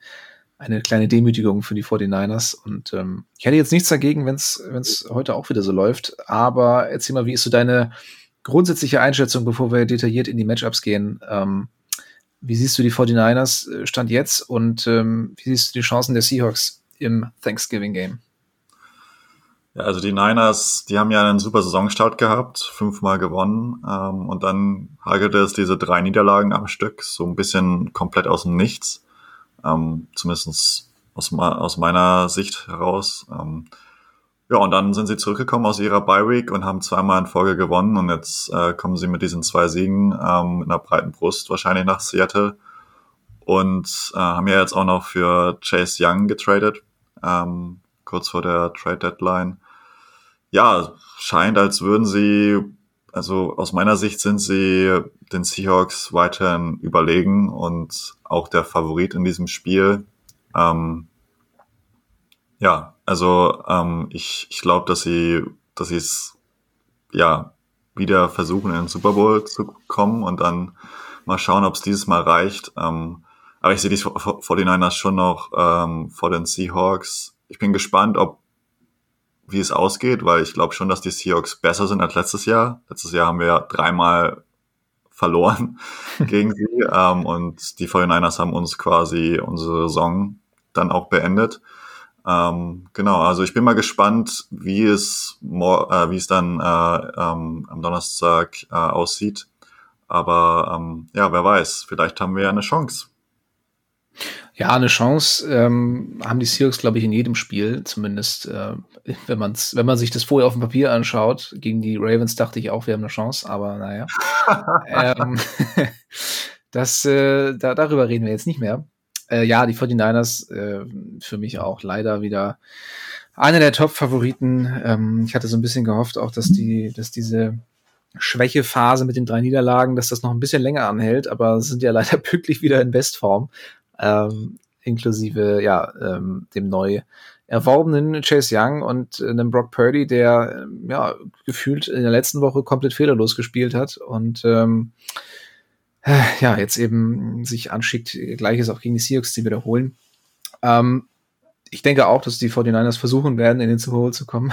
eine kleine Demütigung für die 49ers. Und ähm, ich hätte jetzt nichts dagegen, wenn es heute auch wieder so läuft. Aber erzähl mal, wie ist so deine grundsätzliche Einschätzung, bevor wir detailliert in die Matchups gehen. Ähm, wie siehst du die 49ers äh, Stand jetzt und ähm, wie siehst du die Chancen der Seahawks im Thanksgiving Game? Ja, also die Niners, die haben ja einen super Saisonstart gehabt, fünfmal gewonnen ähm, und dann hagelte es diese drei Niederlagen am Stück, so ein bisschen komplett aus dem Nichts, ähm, zumindest aus, aus meiner Sicht heraus. Ähm, ja, und dann sind sie zurückgekommen aus ihrer Bye Week und haben zweimal in Folge gewonnen und jetzt äh, kommen sie mit diesen zwei Siegen ähm, mit einer breiten Brust wahrscheinlich nach Seattle. und äh, haben ja jetzt auch noch für Chase Young getradet, ähm, kurz vor der Trade Deadline. Ja, scheint, als würden sie, also aus meiner Sicht sind sie den Seahawks weiterhin überlegen und auch der Favorit in diesem Spiel. Ähm, ja, also ähm, ich, ich glaube, dass sie, dass sie es ja wieder versuchen, in den Super Bowl zu kommen und dann mal schauen, ob es dieses Mal reicht. Ähm, aber ich sehe die 49ers schon noch ähm, vor den Seahawks. Ich bin gespannt, ob wie es ausgeht, weil ich glaube schon, dass die Seahawks besser sind als letztes Jahr. Letztes Jahr haben wir dreimal verloren gegen sie ähm, und die 49ers haben uns quasi unsere Saison dann auch beendet. Ähm, genau, also ich bin mal gespannt, wie es, äh, wie es dann äh, ähm, am Donnerstag äh, aussieht. Aber ähm, ja, wer weiß, vielleicht haben wir ja eine Chance. Ja, eine Chance ähm, haben die Seahawks, glaube ich, in jedem Spiel, zumindest äh, wenn, man's, wenn man sich das vorher auf dem Papier anschaut. Gegen die Ravens dachte ich auch, wir haben eine Chance, aber naja. ähm, das, äh, da, darüber reden wir jetzt nicht mehr. Äh, ja, die 49ers äh, für mich auch leider wieder einer der Top-Favoriten. Ähm, ich hatte so ein bisschen gehofft auch, dass die, dass diese Schwächephase mit den drei Niederlagen, dass das noch ein bisschen länger anhält, aber sind ja leider pünktlich wieder in Bestform ähm, inklusive ja ähm, dem neu erworbenen Chase Young und äh, einem Brock Purdy, der ähm, ja gefühlt in der letzten Woche komplett fehlerlos gespielt hat und ähm, äh, ja jetzt eben sich anschickt, gleiches auch gegen die Seahawks zu wiederholen. Ähm, ich denke auch, dass die 49ers versuchen werden, in den Super Bowl zu kommen.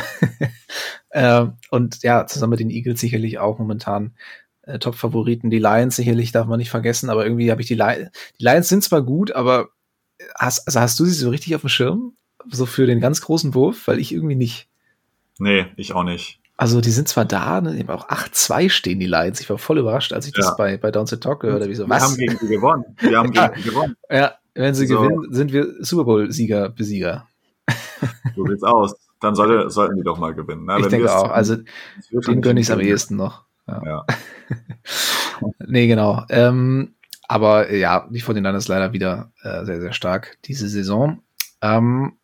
äh, und ja, zusammen mit den Eagles sicherlich auch momentan äh, Top-Favoriten. Die Lions sicherlich darf man nicht vergessen, aber irgendwie habe ich die Lions. Die Lions sind zwar gut, aber hast, also hast du sie so richtig auf dem Schirm? So für den ganz großen Wurf? Weil ich irgendwie nicht. Nee, ich auch nicht. Also die sind zwar da, ne, auch 8-2 stehen die Lions. Ich war voll überrascht, als ich ja. das bei, bei Down to Talk gehört habe. So, wir haben gegen sie gewonnen. Wir haben ja. gegen sie gewonnen. Ja, wenn sie so. gewinnen, sind wir Super Bowl-Sieger, Besieger. So sieht's aus. Dann sollte, sollten die doch mal gewinnen. Ne? Ich Wenn denke auch. Also den gönne ich es am ehesten noch. Ja. ja. nee, genau. Ähm, aber ja, die von den ist leider wieder äh, sehr, sehr stark diese Saison. Ähm,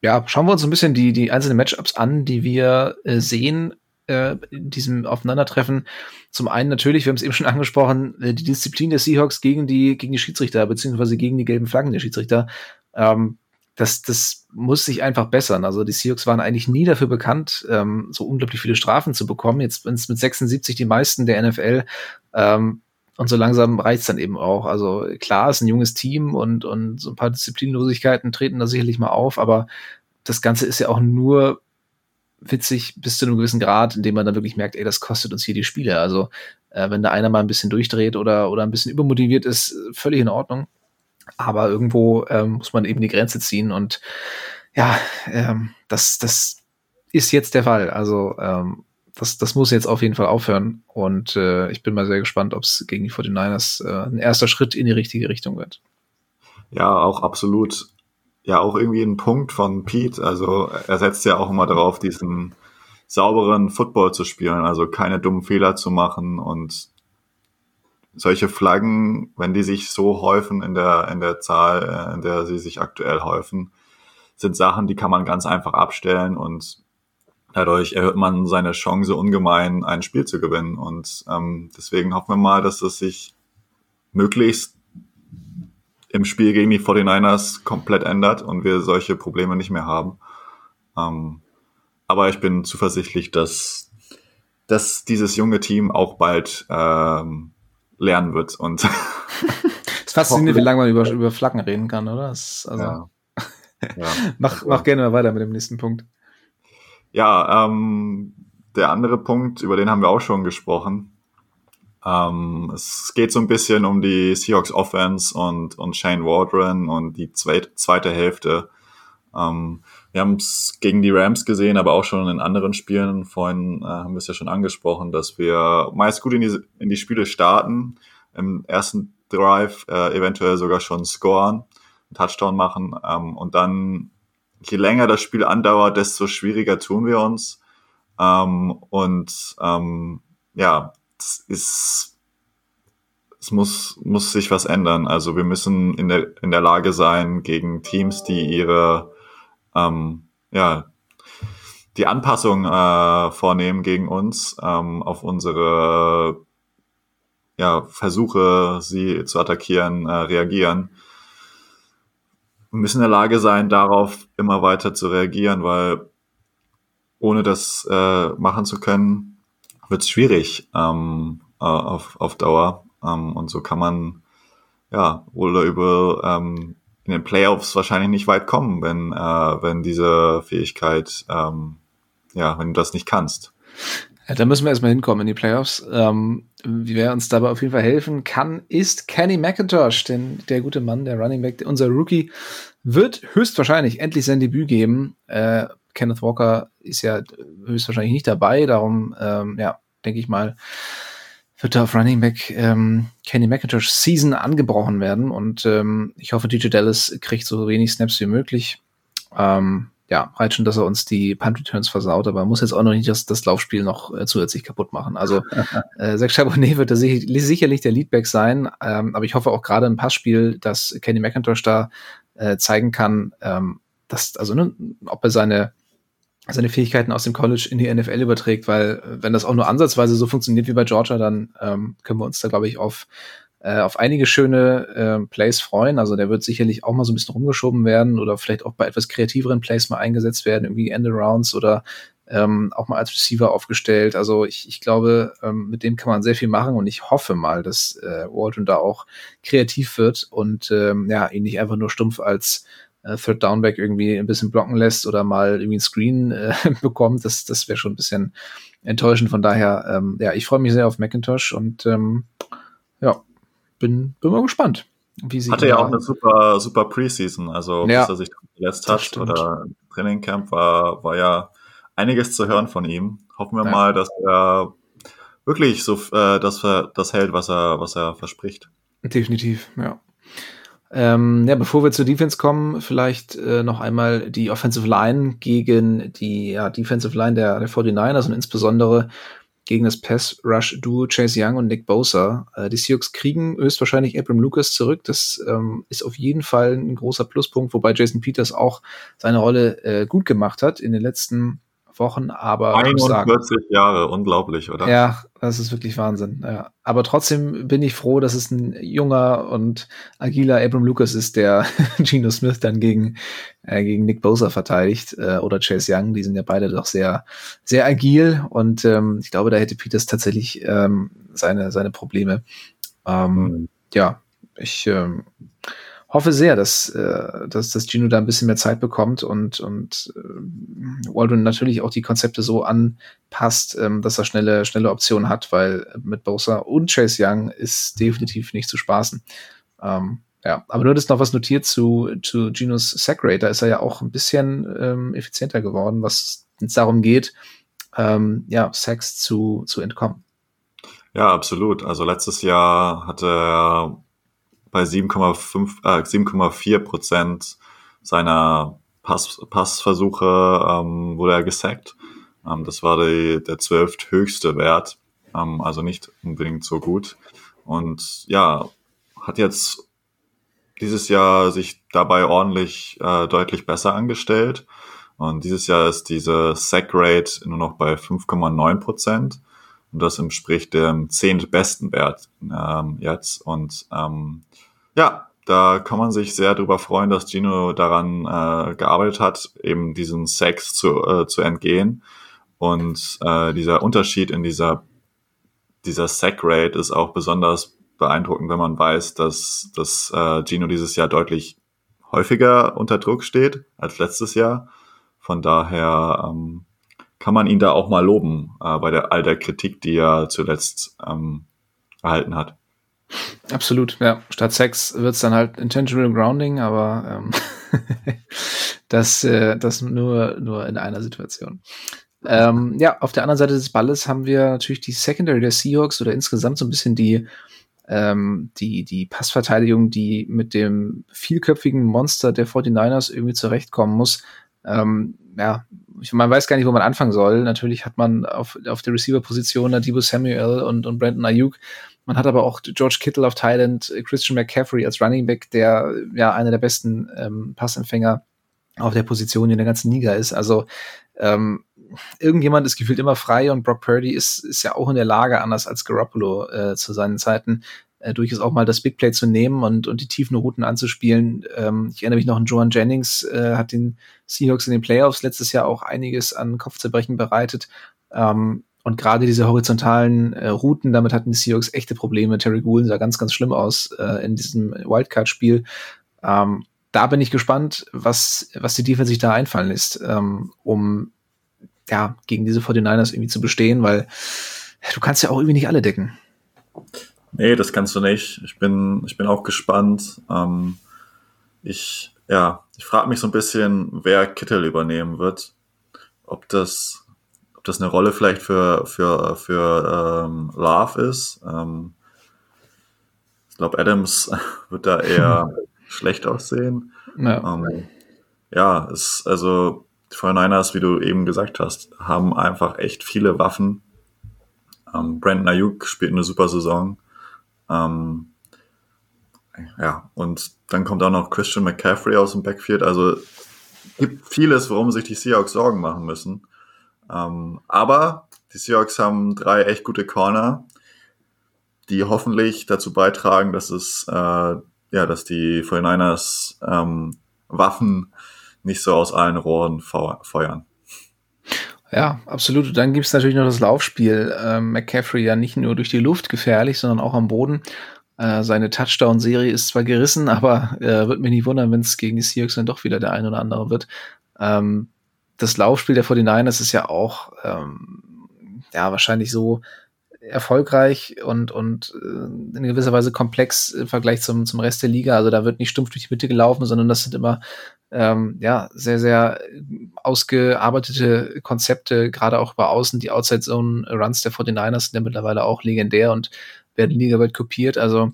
ja, schauen wir uns ein bisschen die, die einzelnen Matchups an, die wir äh, sehen äh, in diesem Aufeinandertreffen. Zum einen natürlich, wir haben es eben schon angesprochen, äh, die Disziplin der Seahawks gegen die, gegen die Schiedsrichter, beziehungsweise gegen die gelben Flaggen der Schiedsrichter. Ähm, das, das muss sich einfach bessern. Also die Seahawks waren eigentlich nie dafür bekannt, ähm, so unglaublich viele Strafen zu bekommen. Jetzt sind es mit 76 die meisten der NFL. Ähm, und so langsam reizt dann eben auch. Also klar, ist ein junges Team und, und so ein paar Disziplinlosigkeiten treten da sicherlich mal auf, aber das Ganze ist ja auch nur witzig bis zu einem gewissen Grad, indem man dann wirklich merkt, ey, das kostet uns hier die Spiele. Also äh, wenn da einer mal ein bisschen durchdreht oder, oder ein bisschen übermotiviert ist, völlig in Ordnung. Aber irgendwo ähm, muss man eben die Grenze ziehen und ja, ähm, das, das ist jetzt der Fall. Also ähm, das, das muss jetzt auf jeden Fall aufhören. Und äh, ich bin mal sehr gespannt, ob es gegen die 49ers äh, ein erster Schritt in die richtige Richtung wird. Ja, auch absolut. Ja, auch irgendwie ein Punkt von Pete. Also er setzt ja auch immer darauf, diesen sauberen Football zu spielen, also keine dummen Fehler zu machen und solche Flaggen, wenn die sich so häufen in der, in der Zahl, äh, in der sie sich aktuell häufen, sind Sachen, die kann man ganz einfach abstellen und dadurch erhöht man seine Chance ungemein, ein Spiel zu gewinnen. Und ähm, deswegen hoffen wir mal, dass es sich möglichst im Spiel gegen die 49ers komplett ändert und wir solche Probleme nicht mehr haben. Ähm, aber ich bin zuversichtlich, dass, dass dieses junge Team auch bald ähm, lernen wird. Und es ist faszinierend, wie lange man über, über Flaggen reden kann, oder? Das, also, ja. ja. mach, mach gerne mal weiter mit dem nächsten Punkt. Ja, ähm, der andere Punkt, über den haben wir auch schon gesprochen. Ähm, es geht so ein bisschen um die Seahawks Offense und, und Shane Waldron und die zweite, zweite Hälfte. Ähm, wir haben es gegen die Rams gesehen, aber auch schon in anderen Spielen. Vorhin äh, haben wir es ja schon angesprochen, dass wir meist gut in die, in die Spiele starten, im ersten Drive äh, eventuell sogar schon scoren, einen Touchdown machen ähm, und dann, je länger das Spiel andauert, desto schwieriger tun wir uns. Ähm, und ähm, ja, es ist es muss, muss sich was ändern. Also wir müssen in der, in der Lage sein, gegen Teams, die ihre, ähm, ja, die Anpassung äh, vornehmen gegen uns ähm, auf unsere ja, Versuche, sie zu attackieren, äh, reagieren. Wir müssen in der Lage sein, darauf immer weiter zu reagieren, weil ohne das äh, machen zu können, wird es schwierig ähm, äh, auf, auf Dauer. Ähm, und so kann man ja wohl übel ähm, in den Playoffs wahrscheinlich nicht weit kommen, wenn, äh, wenn diese Fähigkeit, ähm, ja, wenn du das nicht kannst. Ja, da müssen wir erstmal hinkommen in die Playoffs. Ähm, wer uns dabei auf jeden Fall helfen kann, ist Kenny McIntosh, denn der gute Mann, der Running Back, unser Rookie, wird höchstwahrscheinlich endlich sein Debüt geben. Äh, Kenneth Walker ist ja höchstwahrscheinlich nicht dabei, darum, ähm, ja, denke ich mal, wird da auf Running Back ähm, Kenny McIntosh Season angebrochen werden und ähm, ich hoffe, DJ Dallas kriegt so wenig Snaps wie möglich. Ähm, ja, reicht schon, dass er uns die Punt Returns versaut, aber muss jetzt auch noch nicht das, das Laufspiel noch äh, zusätzlich kaputt machen. Also äh, Zach Charbonnet wird da sich, sicherlich der Leadback sein, ähm, aber ich hoffe auch gerade im Passspiel, dass Kenny McIntosh da äh, zeigen kann, ähm, dass, also ne, ob er seine seine Fähigkeiten aus dem College in die NFL überträgt, weil äh, wenn das auch nur ansatzweise so funktioniert wie bei Georgia, dann ähm, können wir uns da, glaube ich, auf, äh, auf einige schöne äh, Plays freuen. Also der wird sicherlich auch mal so ein bisschen rumgeschoben werden oder vielleicht auch bei etwas kreativeren Plays mal eingesetzt werden, irgendwie End-Arounds oder ähm, auch mal als Receiver aufgestellt. Also ich, ich glaube, ähm, mit dem kann man sehr viel machen und ich hoffe mal, dass äh, Waldron da auch kreativ wird und ähm, ja, ihn nicht einfach nur stumpf als äh, Third Downback irgendwie ein bisschen blocken lässt oder mal irgendwie ein Screen äh, bekommt, das, das wäre schon ein bisschen enttäuschend. Von daher, ähm, ja, ich freue mich sehr auf Macintosh und ähm, ja, bin, bin mal gespannt. Wie sie Hatte ja auch eine super, super Preseason, also ja, bis er sich verletzt hat oder Trainingcamp war, war ja einiges zu hören von ihm. Hoffen wir ja. mal, dass er wirklich so äh, das, das hält, was er, was er verspricht. Definitiv, ja. Ähm, ja, bevor wir zur Defense kommen, vielleicht äh, noch einmal die Offensive Line gegen die ja, Defensive Line der, der 49ers und insbesondere gegen das Pass-Rush-Duo Chase Young und Nick Bosa. Äh, die Seahawks kriegen höchstwahrscheinlich Abram Lucas zurück. Das ähm, ist auf jeden Fall ein großer Pluspunkt, wobei Jason Peters auch seine Rolle äh, gut gemacht hat in den letzten Wochen, aber 41 Jahre, unglaublich, oder? Ja, das ist wirklich Wahnsinn. Ja. Aber trotzdem bin ich froh, dass es ein junger und agiler Abram Lucas ist, der Geno Smith dann gegen, äh, gegen Nick Bosa verteidigt äh, oder Chase Young. Die sind ja beide doch sehr, sehr agil und ähm, ich glaube, da hätte Peters tatsächlich ähm, seine, seine Probleme. Ähm, mhm. Ja, ich ähm, hoffe sehr, dass, äh, dass, dass Gino da ein bisschen mehr Zeit bekommt und, und äh, Waldron natürlich auch die Konzepte so anpasst, ähm, dass er schnelle, schnelle Optionen hat, weil mit Bosa und Chase Young ist definitiv nicht zu spaßen. Ähm, ja, aber nur das noch was notiert zu, zu Ginos Sack Rate. Da ist er ja auch ein bisschen ähm, effizienter geworden, was es darum geht, ähm, ja, Sacks zu, zu entkommen. Ja, absolut. Also letztes Jahr hatte er bei 7,5, äh, 7,4 Prozent seiner Pass, Passversuche ähm, wurde er gesackt. Ähm, das war die, der zwölfthöchste Wert, ähm, also nicht unbedingt so gut. Und ja, hat jetzt dieses Jahr sich dabei ordentlich äh, deutlich besser angestellt. Und dieses Jahr ist diese Sack Rate nur noch bei 5,9 Prozent. Und das entspricht dem zehntbesten Wert ähm, jetzt. Und ähm, ja, da kann man sich sehr darüber freuen, dass Gino daran äh, gearbeitet hat, eben diesen Sex zu, äh, zu entgehen. Und äh, dieser Unterschied in dieser, dieser Sack-Rate ist auch besonders beeindruckend, wenn man weiß, dass, dass äh, Gino dieses Jahr deutlich häufiger unter Druck steht als letztes Jahr. Von daher ähm, kann man ihn da auch mal loben äh, bei der, all der Kritik, die er zuletzt ähm, erhalten hat. Absolut, ja. Statt Sex wird es dann halt Intentional Grounding, aber ähm, das, äh, das nur, nur in einer Situation. Ähm, ja, auf der anderen Seite des Balles haben wir natürlich die Secondary der Seahawks oder insgesamt so ein bisschen die, ähm, die, die Passverteidigung, die mit dem vielköpfigen Monster der 49ers irgendwie zurechtkommen muss. Ähm, ja, ich, man weiß gar nicht, wo man anfangen soll. Natürlich hat man auf, auf der Receiver-Position Debo Samuel und, und Brandon Ayuk Man hat aber auch George Kittle auf Thailand, Christian McCaffrey als Running Back, der ja einer der besten ähm, Passempfänger auf der Position in der ganzen Liga ist. Also ähm, irgendjemand ist gefühlt immer frei und Brock Purdy ist, ist ja auch in der Lage, anders als Garoppolo äh, zu seinen Zeiten, äh, durchaus auch mal das Big Play zu nehmen und, und die tiefen Routen anzuspielen. Ähm, ich erinnere mich noch an Joan Jennings, äh, hat den Seahawks in den Playoffs letztes Jahr auch einiges an Kopfzerbrechen bereitet. Ähm, und gerade diese horizontalen äh, Routen, damit hatten die Seahawks echte Probleme. Terry Gould sah ganz, ganz schlimm aus äh, in diesem Wildcard-Spiel. Ähm, da bin ich gespannt, was, was die Defense sich da einfallen lässt, ähm, um ja, gegen diese 49ers irgendwie zu bestehen, weil du kannst ja auch irgendwie nicht alle decken. Nee, das kannst du nicht. Ich bin, ich bin auch gespannt. Ähm, ich, ja, ich frage mich so ein bisschen, wer Kittel übernehmen wird. Ob das, ob das eine Rolle vielleicht für, für, für ähm, Love ist. Ähm, ich glaube, Adams wird da eher schlecht aussehen. Ja, ähm, ja es, also die 49ers, wie du eben gesagt hast, haben einfach echt viele Waffen. Ähm, Brandon Ayuk spielt eine super Saison. Ähm, ja, und dann kommt auch noch Christian McCaffrey aus dem Backfield. Also gibt vieles, worum sich die Seahawks Sorgen machen müssen. Ähm, aber die Seahawks haben drei echt gute Corner, die hoffentlich dazu beitragen, dass es äh, ja, dass die 49ers ähm, Waffen nicht so aus allen Rohren feuern. Ja, absolut. Dann gibt es natürlich noch das Laufspiel. Ähm, McCaffrey ja nicht nur durch die Luft gefährlich, sondern auch am Boden. Äh, seine Touchdown-Serie ist zwar gerissen, aber äh, wird mich nicht wundern, wenn es gegen die Seahawks dann doch wieder der ein oder andere wird. Ähm, das Laufspiel der 49ers ist ja auch ähm, ja wahrscheinlich so erfolgreich und, und äh, in gewisser Weise komplex im Vergleich zum, zum Rest der Liga. Also da wird nicht stumpf durch die Mitte gelaufen, sondern das sind immer ähm, ja, sehr, sehr ausgearbeitete Konzepte, gerade auch über Außen. Die Outside Zone Runs der 49ers sind ja mittlerweile auch legendär und werden ligaweit kopiert. Also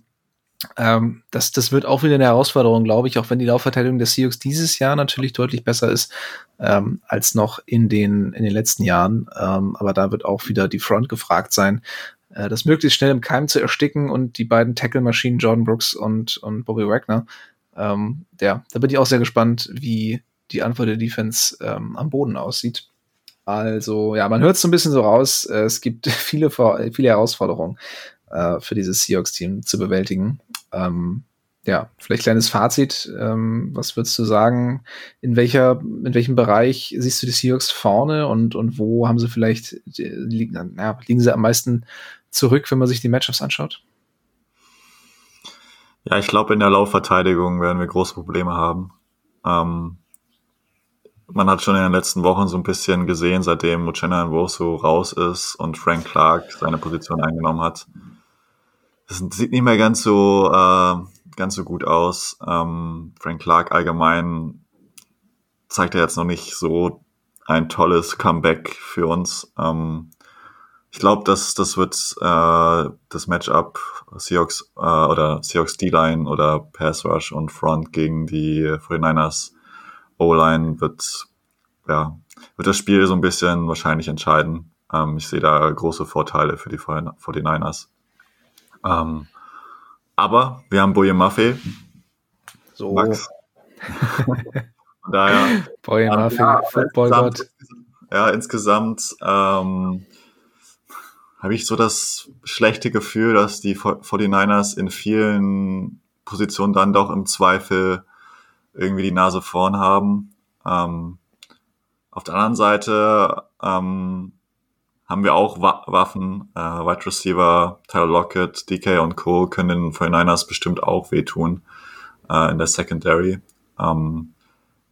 ähm, das, das wird auch wieder eine Herausforderung, glaube ich, auch wenn die Laufverteidigung der Seahawks dieses Jahr natürlich deutlich besser ist ähm, als noch in den, in den letzten Jahren. Ähm, aber da wird auch wieder die Front gefragt sein, äh, das möglichst schnell im Keim zu ersticken und die beiden Tackle-Maschinen Jordan Brooks und, und Bobby Wagner ähm, ja, da bin ich auch sehr gespannt, wie die Antwort der Defense ähm, am Boden aussieht. Also, ja, man hört es so ein bisschen so raus. Äh, es gibt viele, viele Herausforderungen äh, für dieses Seahawks-Team zu bewältigen. Ähm, ja, vielleicht kleines Fazit. Ähm, was würdest du sagen? In welcher, in welchem Bereich siehst du die Seahawks vorne und, und wo haben sie vielleicht, liegen, ja, liegen sie am meisten zurück, wenn man sich die Matchups anschaut? Ja, ich glaube, in der Laufverteidigung werden wir große Probleme haben. Ähm, man hat schon in den letzten Wochen so ein bisschen gesehen, seitdem Uchenna Nwosu raus ist und Frank Clark seine Position eingenommen hat. Es sieht nicht mehr ganz so, äh, ganz so gut aus. Ähm, Frank Clark allgemein zeigt er jetzt noch nicht so ein tolles Comeback für uns. Ähm, ich glaube, dass das wird äh, das Matchup Seahawks äh, oder Seahawks D-Line oder Pass Rush und Front gegen die 49ers O-Line wird ja wird das Spiel so ein bisschen wahrscheinlich entscheiden. Ähm, ich sehe da große Vorteile für die 49ers. Ähm, aber wir haben Boye Maffei. So. Max. daher. Boye Maffei, ja, Football insgesamt, ja, insgesamt ähm, habe ich so das schlechte Gefühl, dass die 49ers in vielen Positionen dann doch im Zweifel irgendwie die Nase vorn haben. Ähm, auf der anderen Seite ähm, haben wir auch Wa Waffen. Äh, Wide Receiver, Tyler Lockett, DK und Co. können den 49ers bestimmt auch wehtun äh, in der Secondary. Ähm,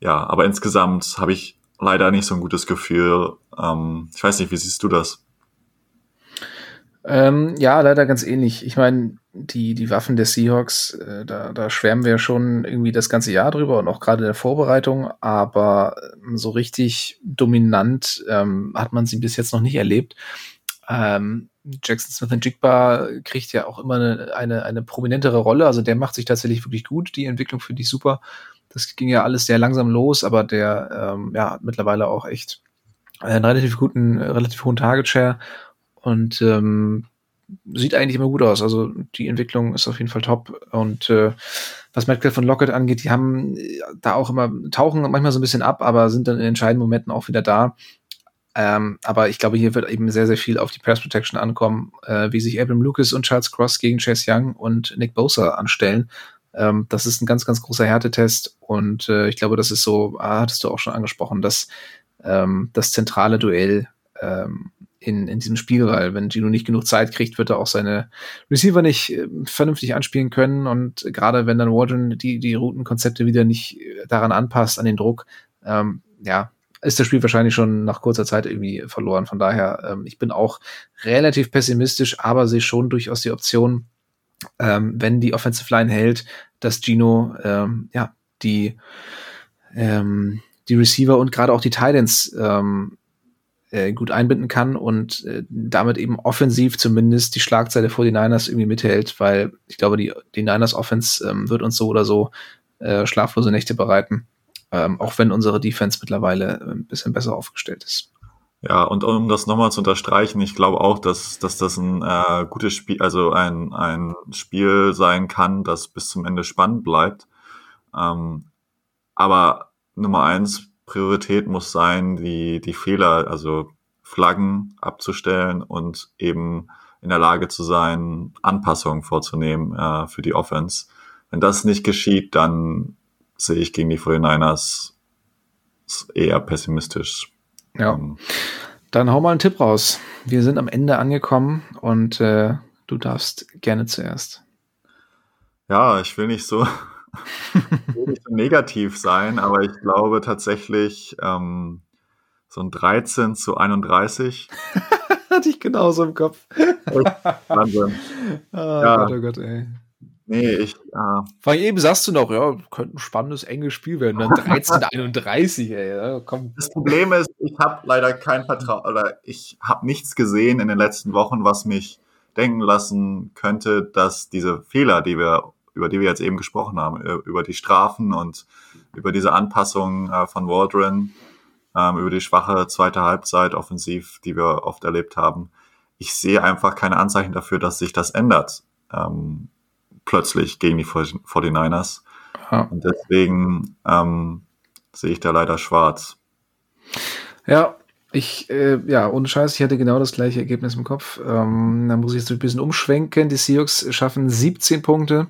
ja, aber insgesamt habe ich leider nicht so ein gutes Gefühl. Ähm, ich weiß nicht, wie siehst du das? Ähm, ja, leider ganz ähnlich. Ich meine, die, die Waffen der Seahawks, äh, da, da schwärmen wir schon irgendwie das ganze Jahr drüber und auch gerade in der Vorbereitung, aber ähm, so richtig dominant ähm, hat man sie bis jetzt noch nicht erlebt. Ähm, Jackson Smith und Jigba kriegt ja auch immer eine, eine, eine prominentere Rolle, also der macht sich tatsächlich wirklich gut, die Entwicklung finde ich super. Das ging ja alles sehr langsam los, aber der ähm, ja, hat mittlerweile auch echt einen relativ guten, relativ hohen Target Share und ähm, sieht eigentlich immer gut aus. Also die Entwicklung ist auf jeden Fall top. Und äh, was Metcalf und Lockett angeht, die haben äh, da auch immer, tauchen manchmal so ein bisschen ab, aber sind dann in entscheidenden Momenten auch wieder da. Ähm, aber ich glaube, hier wird eben sehr, sehr viel auf die Pass Protection ankommen, äh, wie sich Abram Lucas und Charles Cross gegen Chase Young und Nick Bosa anstellen. Ähm, das ist ein ganz, ganz großer Härtetest und äh, ich glaube, das ist so, ah, hattest du auch schon angesprochen, dass ähm, das zentrale Duell ähm, in, in diesem Spiel, weil wenn Gino nicht genug Zeit kriegt, wird er auch seine Receiver nicht äh, vernünftig anspielen können und gerade wenn dann Waldron die, die Routenkonzepte wieder nicht äh, daran anpasst, an den Druck, ähm, ja, ist das Spiel wahrscheinlich schon nach kurzer Zeit irgendwie verloren. Von daher, ähm, ich bin auch relativ pessimistisch, aber sehe schon durchaus die Option, ähm, wenn die Offensive Line hält, dass Gino ähm, ja die ähm, die Receiver und gerade auch die Titans ähm, äh, gut einbinden kann und äh, damit eben offensiv zumindest die Schlagzeile vor die Niners irgendwie mithält, weil ich glaube, die, die Niners Offense ähm, wird uns so oder so äh, schlaflose Nächte bereiten ähm, auch wenn unsere Defense mittlerweile äh, ein bisschen besser aufgestellt ist. Ja, und um das nochmal zu unterstreichen, ich glaube auch, dass, dass das ein äh, gutes Spiel, also ein, ein Spiel sein kann, das bis zum Ende spannend bleibt. Ähm, aber Nummer eins, Priorität muss sein, die, die Fehler, also Flaggen abzustellen und eben in der Lage zu sein, Anpassungen vorzunehmen äh, für die Offense. Wenn das nicht geschieht, dann sehe ich gegen die 49ers eher pessimistisch. Ja. Ähm, Dann hau mal einen Tipp raus. Wir sind am Ende angekommen und äh, du darfst gerne zuerst. Ja, ich will nicht so, will nicht so negativ sein, aber ich glaube tatsächlich ähm, so ein 13 zu 31. Hatte ich genauso im Kopf. Wahnsinn. Oh, ja. Gott, oh Gott, ey. Nee, ich. Äh, Vor eben sagst du noch, ja, könnte ein spannendes, enges Spiel werden. Dann 13:31, ey. Ja, komm. Das Problem ist, ich habe leider kein Vertrauen, oder ich habe nichts gesehen in den letzten Wochen, was mich denken lassen könnte, dass diese Fehler, die wir, über die wir jetzt eben gesprochen haben, über die Strafen und über diese Anpassung äh, von Waldron, ähm, über die schwache zweite Halbzeit offensiv, die wir oft erlebt haben, ich sehe einfach keine Anzeichen dafür, dass sich das ändert. Ähm, plötzlich gegen die 49ers. Ja. Und deswegen ähm, sehe ich da leider schwarz. Ja, ich, äh, ja, ohne Scheiß, ich hatte genau das gleiche Ergebnis im Kopf. Ähm, da muss ich jetzt ein bisschen umschwenken. Die Seahawks schaffen 17 Punkte,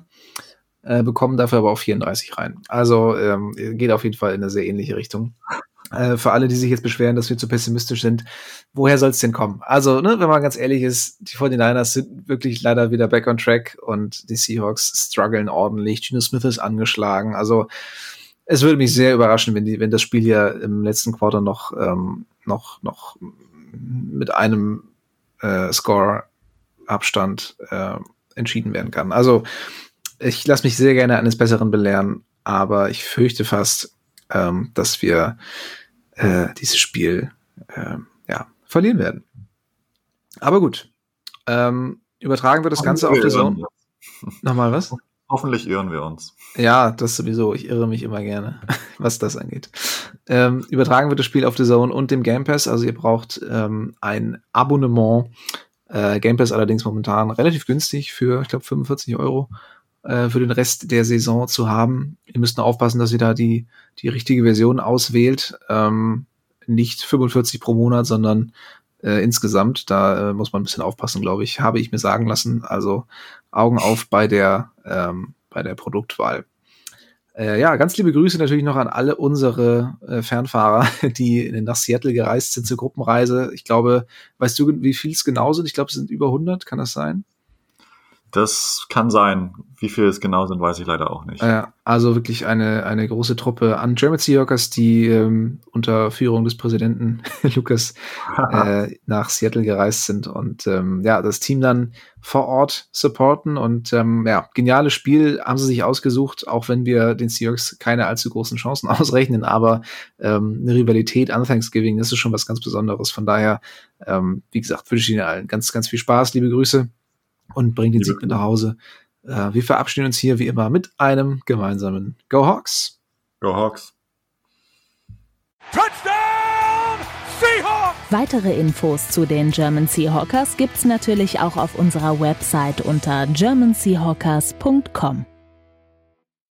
äh, bekommen dafür aber auch 34 rein. Also ähm, geht auf jeden Fall in eine sehr ähnliche Richtung. Äh, für alle, die sich jetzt beschweren, dass wir zu pessimistisch sind, woher soll es denn kommen? Also, ne, wenn man ganz ehrlich ist, die 49ers sind wirklich leider wieder back on track und die Seahawks strugglen ordentlich. Gino Smith ist angeschlagen. Also, es würde mich sehr überraschen, wenn, die, wenn das Spiel hier im letzten Quarter noch, ähm, noch, noch mit einem äh, Score-Abstand äh, entschieden werden kann. Also, ich lasse mich sehr gerne eines Besseren belehren, aber ich fürchte fast, ähm, dass wir äh, dieses Spiel äh, ja, verlieren werden. Aber gut. Ähm, übertragen wir das Ganze auf die Zone. Nochmal was? Hoffentlich irren wir uns. Ja, das sowieso. Ich irre mich immer gerne, was das angeht. Ähm, übertragen wird das Spiel auf The Zone und dem Game Pass. Also ihr braucht ähm, ein Abonnement. Äh, Game Pass allerdings momentan relativ günstig für, ich glaube, 45 Euro äh, für den Rest der Saison zu haben. Ihr müsst nur aufpassen, dass ihr da die, die richtige Version auswählt. Ähm, nicht 45 pro Monat, sondern äh, insgesamt. Da äh, muss man ein bisschen aufpassen, glaube ich. Habe ich mir sagen lassen. Also Augen auf bei der, ähm, bei der Produktwahl. Äh, ja, ganz liebe Grüße natürlich noch an alle unsere äh, Fernfahrer, die nach Seattle gereist sind zur Gruppenreise. Ich glaube, weißt du, wie viel es genau sind? Ich glaube, es sind über 100, kann das sein? Das kann sein. Wie viele es genau sind, weiß ich leider auch nicht. Ja, also wirklich eine, eine große Truppe an German Seahawkers, die ähm, unter Führung des Präsidenten Lukas äh, nach Seattle gereist sind und ähm, ja, das Team dann vor Ort supporten. Und ähm, ja, geniales Spiel haben sie sich ausgesucht, auch wenn wir den Seahawks keine allzu großen Chancen ausrechnen, aber ähm, eine Rivalität an Thanksgiving, das ist schon was ganz Besonderes. Von daher, ähm, wie gesagt, wünsche ich Ihnen allen ganz, ganz viel Spaß, liebe Grüße und bringt den Sieg mit nach Hause. Äh, wir verabschieden uns hier wie immer mit einem gemeinsamen Go Hawks. Go Hawks. Touchdown Seahawks! Weitere Infos zu den German Seahawkers gibt's natürlich auch auf unserer Website unter germanseahawkers.com.